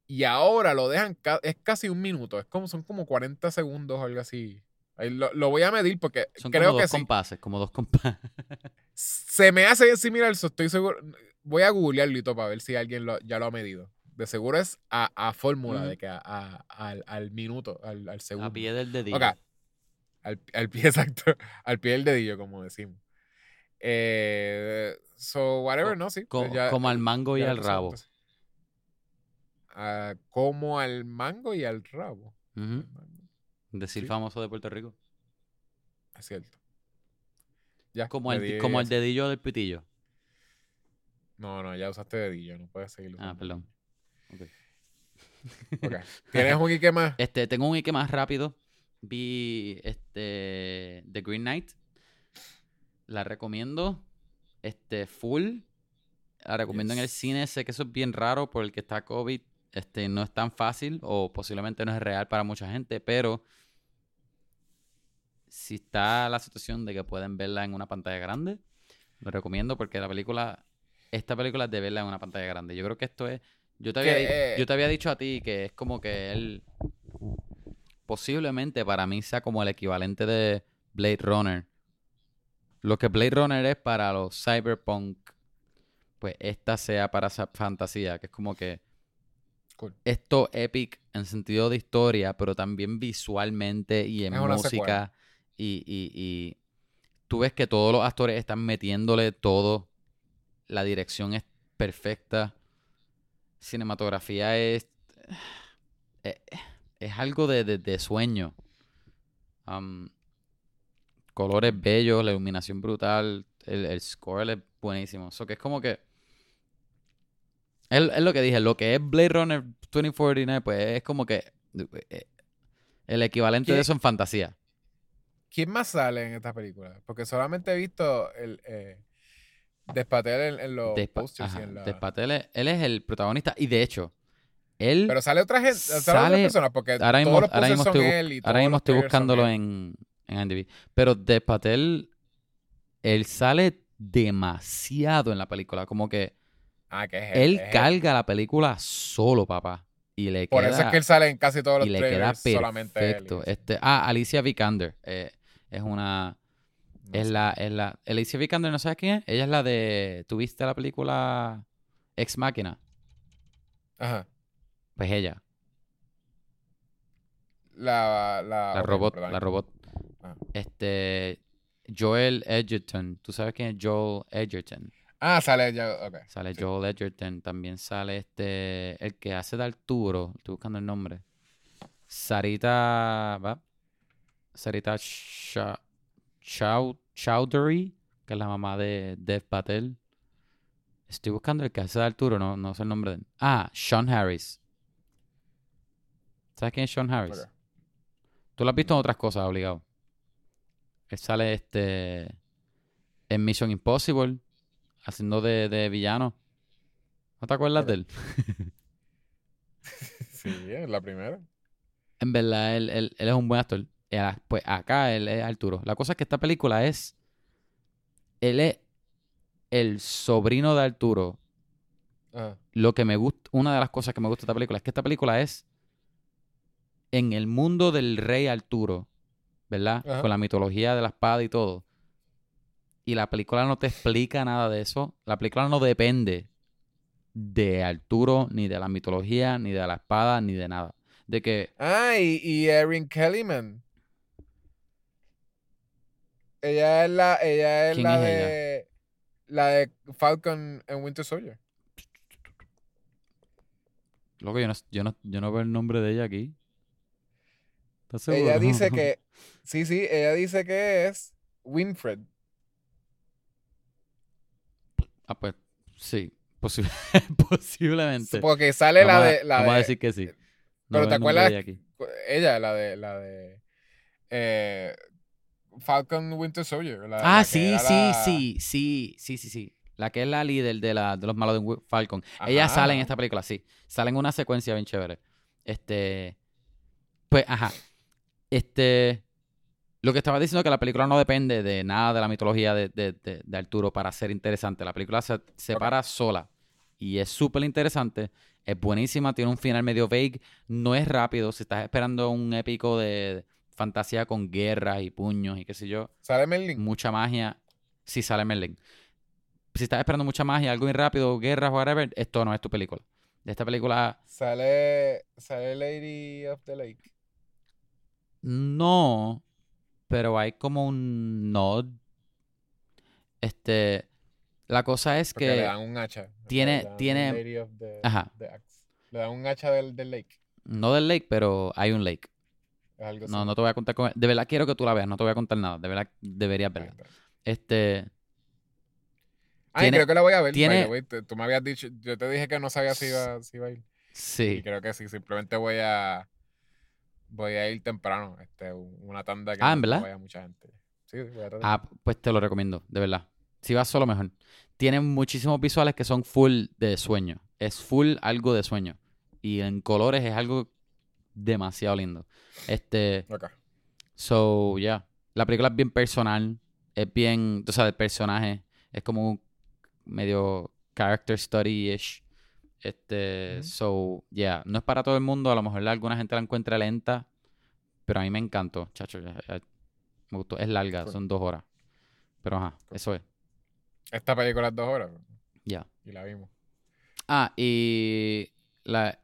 Y ahora lo dejan, es casi un minuto, es como, son como 40 segundos o algo así. Lo, lo, voy a medir porque son creo como que dos compases, como dos compases. Se me hace similar, estoy seguro. Voy a googlearlo y todo para ver si alguien ya lo ha medido. De seguro es a, fórmula, de que a, al, minuto, al, segundo. A pie del dedillo. Al, al, pie exacto, al pie del dedillo, como decimos. Eh, so, whatever, no, sí. como al mango y al rabo. Ah, como al mango y al rabo. Decir famoso de Puerto Rico. Es cierto. Ya, como, el, como el dedillo del pitillo. No, no, ya usaste dedillo, no puedes seguirlo. Ah, perdón. Okay. ¿Tienes un Ike más? Este, tengo un Ike más rápido. Vi este The Green Knight. La recomiendo. Este, full. La recomiendo en el cine. Sé que eso es bien raro por el que está COVID. Este, no es tan fácil o posiblemente no es real para mucha gente, pero si está la situación de que pueden verla en una pantalla grande, lo recomiendo porque la película, esta película es de verla en una pantalla grande. Yo creo que esto es, yo te había, yo te había dicho a ti que es como que él, posiblemente para mí sea como el equivalente de Blade Runner. Lo que Blade Runner es para los cyberpunk, pues esta sea para esa fantasía, que es como que esto epic en sentido de historia, pero también visualmente y en música y, tú ves que todos los actores están metiéndole todo. La dirección es perfecta. Cinematografía es. Eh, es, algo de, sueño. Colores bellos, la iluminación brutal. El, score es buenísimo. Eso que es como que. Es, lo que dije, lo que es Blade Runner 2049, pues es como que. Eh, el equivalente de eso en fantasía. ¿Quién más sale en esta película? Porque solamente he visto el eh, Despatel en, los posters y en la... Despatel, él es el protagonista y de hecho, él... Pero sale otra gente, sale, personas porque ahora mismo, todos los ahora mismo son estoy, él y Ahora mismo estoy buscándolo en, en IMDb. Pero Despatel, él sale demasiado en la película, como que... Ah, que es él. Él carga la película solo, papá. Y le Por eso es que él sale en casi todos los y le queda perfecto. Este, ah, Alicia Vikander. Eh, es una. es, la, es la. Alicia Vikander, ¿no sabes quién es? Ella es la de. ¿Tuviste la película Ex Máquina? Ajá. Pues ella. La. La, la robot. La robot. Este. Joel Edgerton. ¿Tú sabes quién es Joel Edgerton? Ah, sale ya, okay. Sale Joel Edgerton, también sale este, el que hace de Arturo, estoy buscando el nombre. Sarita, ¿va? Sarita Chowdhury, que es la mamá de Dev Patel. Estoy buscando el que hace de Arturo, no, no sé el nombre de él. Ah, Sean Harris. ¿Sabes quién es Sean Harris? Tú lo has visto en otras cosas, obligado. Él sale este en Mission Impossible, haciendo de, de villano. ¿No te acuerdas de él? sí, es la primera. En verdad, él, él, él es un buen actor. Pues acá él es Arturo. La cosa es que esta película es. Él es el sobrino de Arturo. Lo que me gusta. Una de las cosas que me gusta de esta película es que esta película es. En el mundo del rey Arturo. ¿Verdad? Con la mitología de la espada y todo. Y la película no te explica nada de eso. La película no depende de Arturo, ni de la mitología, ni de la espada, ni de nada. De que, Ah, y, y Erin Kellyman. Ella es la, ella es ¿Quién la es ella? de la de Falcon en Winter Soldier. loco, yo no, yo no, yo no veo el nombre de ella aquí. Ella dice que, sí, sí, ella dice que es Winfred. Ah, pues, sí. posi- posiblemente. Porque sale la Vamos de, la vamos a de- decir que sí. No pero ¿te acuerdas ella ella, la de, la de eh, Falcon Winter Soldier. la- Ah, sí, sí, la- sí, sí, sí, sí, sí. La que es la líder de, la, de los malos de Falcon. Ella sale en esta película, sí. Sale en una secuencia bien chévere. Este. Pues, ajá. Este. Lo que estaba diciendo es que la película no depende de nada de la mitología de, de- de- de Arturo para ser interesante. La película se, se para sola. Y es súper interesante. Es buenísima. Tiene un final medio vague. No es rápido. Si estás esperando un épico de fantasía con guerras y puños y qué sé yo Sale Merlin. mucha magia, si sale Merlin. Si estás esperando mucha magia, algo muy rápido, guerras, whatever, esto no es tu película. De esta película, Sale, sale Lady of the Lake. no, pero hay como un nod. Este, la cosa es Porque le que, dan un hacha. tiene- tiene- the, Ajá. the. Le dan un hacha del, del lake. no del lake, pero hay un lake. Algo No, así. no te voy a contar con De verdad quiero que tú la veas, no te voy a contar nada. De verdad deberías verla. Este, Ay, Tiene- creo que la voy a ver. tiene-. Tú- me habías dicho, yo te dije que no sabía si iba, si iba a ir. Y sí. creo que sí, simplemente voy a voy a ir temprano, este, un- una tanda que Ah, no- vaya mucha gente. Sí, voy a tratar. Ah, pues te lo recomiendo, de verdad. Si vas solo, mejor. Tienen muchísimos visuales que son full de sueño. Es full algo de sueño. Y en colores es algo demasiado lindo. Este, Ok. so, yeah. La película es bien personal. Es bien, tú sabes, el personaje es como un medio character study-ish. Este, so, yeah. No es para todo el mundo. A lo mejor alguna gente la encuentra lenta. Pero a mí me encantó, chacho. Me gustó. Es larga, Cool. son dos horas. Pero ajá, Cool. eso es. Esta película es dos horas Ya. y la vimos. Ah, y la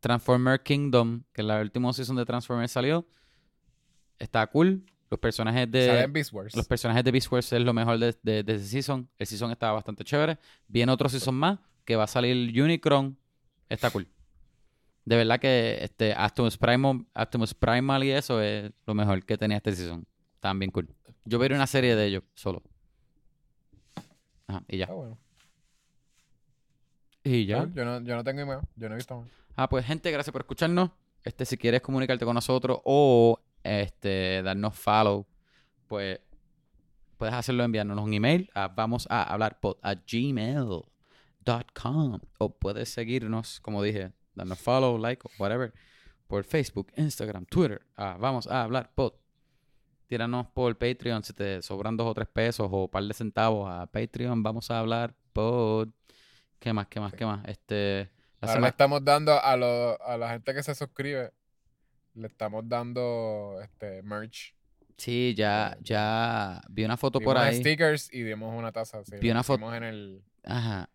Transformer Kingdom, que la última season de Transformers salió, está cool. Los personajes de Beast Wars. los personajes de Beast Wars es lo mejor de, de, de ese season. El season estaba bastante chévere. Viene otro season más que va a salir Unicron. Está cool. De verdad que este Optimus Primal, Optimus Primal y eso es lo mejor que tenía este season. Estaban bien cool. Yo veré una serie de ellos solo. Ajá, y ya. Ah, bueno. Y ya. Yo no, yo no tengo email, yo no he visto más. Ah, pues gente, gracias por escucharnos. Este, si quieres comunicarte con nosotros o este darnos follow, pues puedes hacerlo enviándonos un email a vamos a hablar a gmail.com o puedes seguirnos, como dije, darnos follow, like o whatever por Facebook, Instagram, Twitter. a vamos a hablar pod. Tíranos por Patreon si te sobran dos o tres pesos o un par de centavos a Patreon. Vamos a hablar pod. ¿Qué más? ¿Qué más? ¿Qué más? Este. la Ahora le estamos dando a, lo- a la gente que se suscribe, le estamos dando este merch. Sí, ya, Eh, ya vi una foto Dimos por ahí. stickers y dimos una taza. Sí, Vi una en el. Ajá.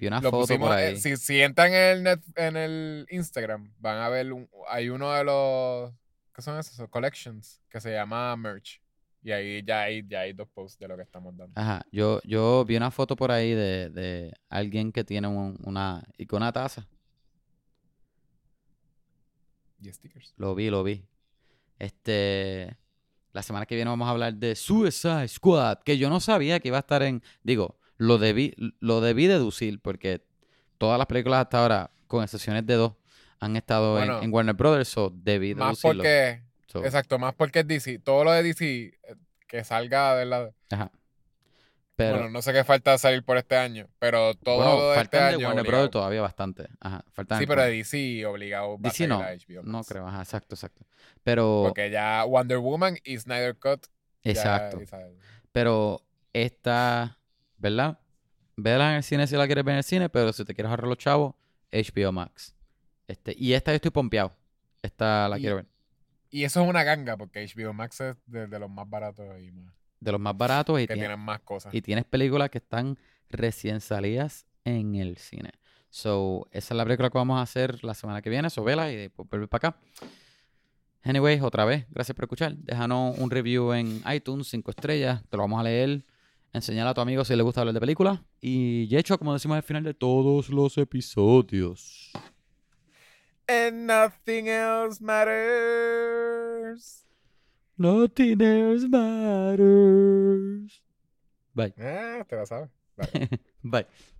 Vi una Lo foto pusimos, por eh, ahí. si, si entran en el, net- en el Instagram, van a ver, un- hay uno de los, ¿qué son esos? Collections, que se llama merch. Y ahí ya hay, ya hay dos posts de lo que estamos dando. Ajá. Yo, yo vi una foto por ahí de, de alguien que tiene un- una y con una taza. Y stickers. Lo vi, lo vi. Este, la semana que viene vamos a hablar de Suicide Squad, que yo no sabía que iba a estar en, digo, lo debí, lo debí deducir porque todas las películas hasta ahora, con excepciones de dos, han estado en- Bueno, en, Warner Brothers, so debí Más deducirlo. porque, So, exacto, más porque es DC. Todo lo de DC, eh, que salga de la... ajá. Pero, bueno, no sé qué falta salir por este año, pero todo bueno, lo de este de año Warner. Brothers todavía bastante. Ajá, faltan Sí, pero de DC obligado DC no, a HBO no creo, ajá, exacto, exacto. Pero, Porque ya Wonder Woman y Snyder Cut. exacto. Pero esta, ¿verdad? Vela en el cine si la quieres ver en el cine, pero si te quieres ahorrar los chavos, HBO Max. Este, y esta yo estoy pompeado. Esta la Y- quiero ver. Y eso es una ganga, porque HBO Max es de, de los más baratos y más. de los más baratos y, que tiene- tienen más cosas. y tienes películas que están recién salidas en el cine. So, esa es la película que vamos a hacer la semana que viene. So, vela y después vuelve para acá. Anyway, otra vez, gracias por escuchar. Déjanos un review en iTunes, 5 estrellas. Te lo vamos a leer. Enseñar a tu amigo si le gusta hablar de películas. Y hecho, como decimos al final de todos los episodios. And nothing else matters. Nothing else matters. Bye. Ah, te la sabes. Bye.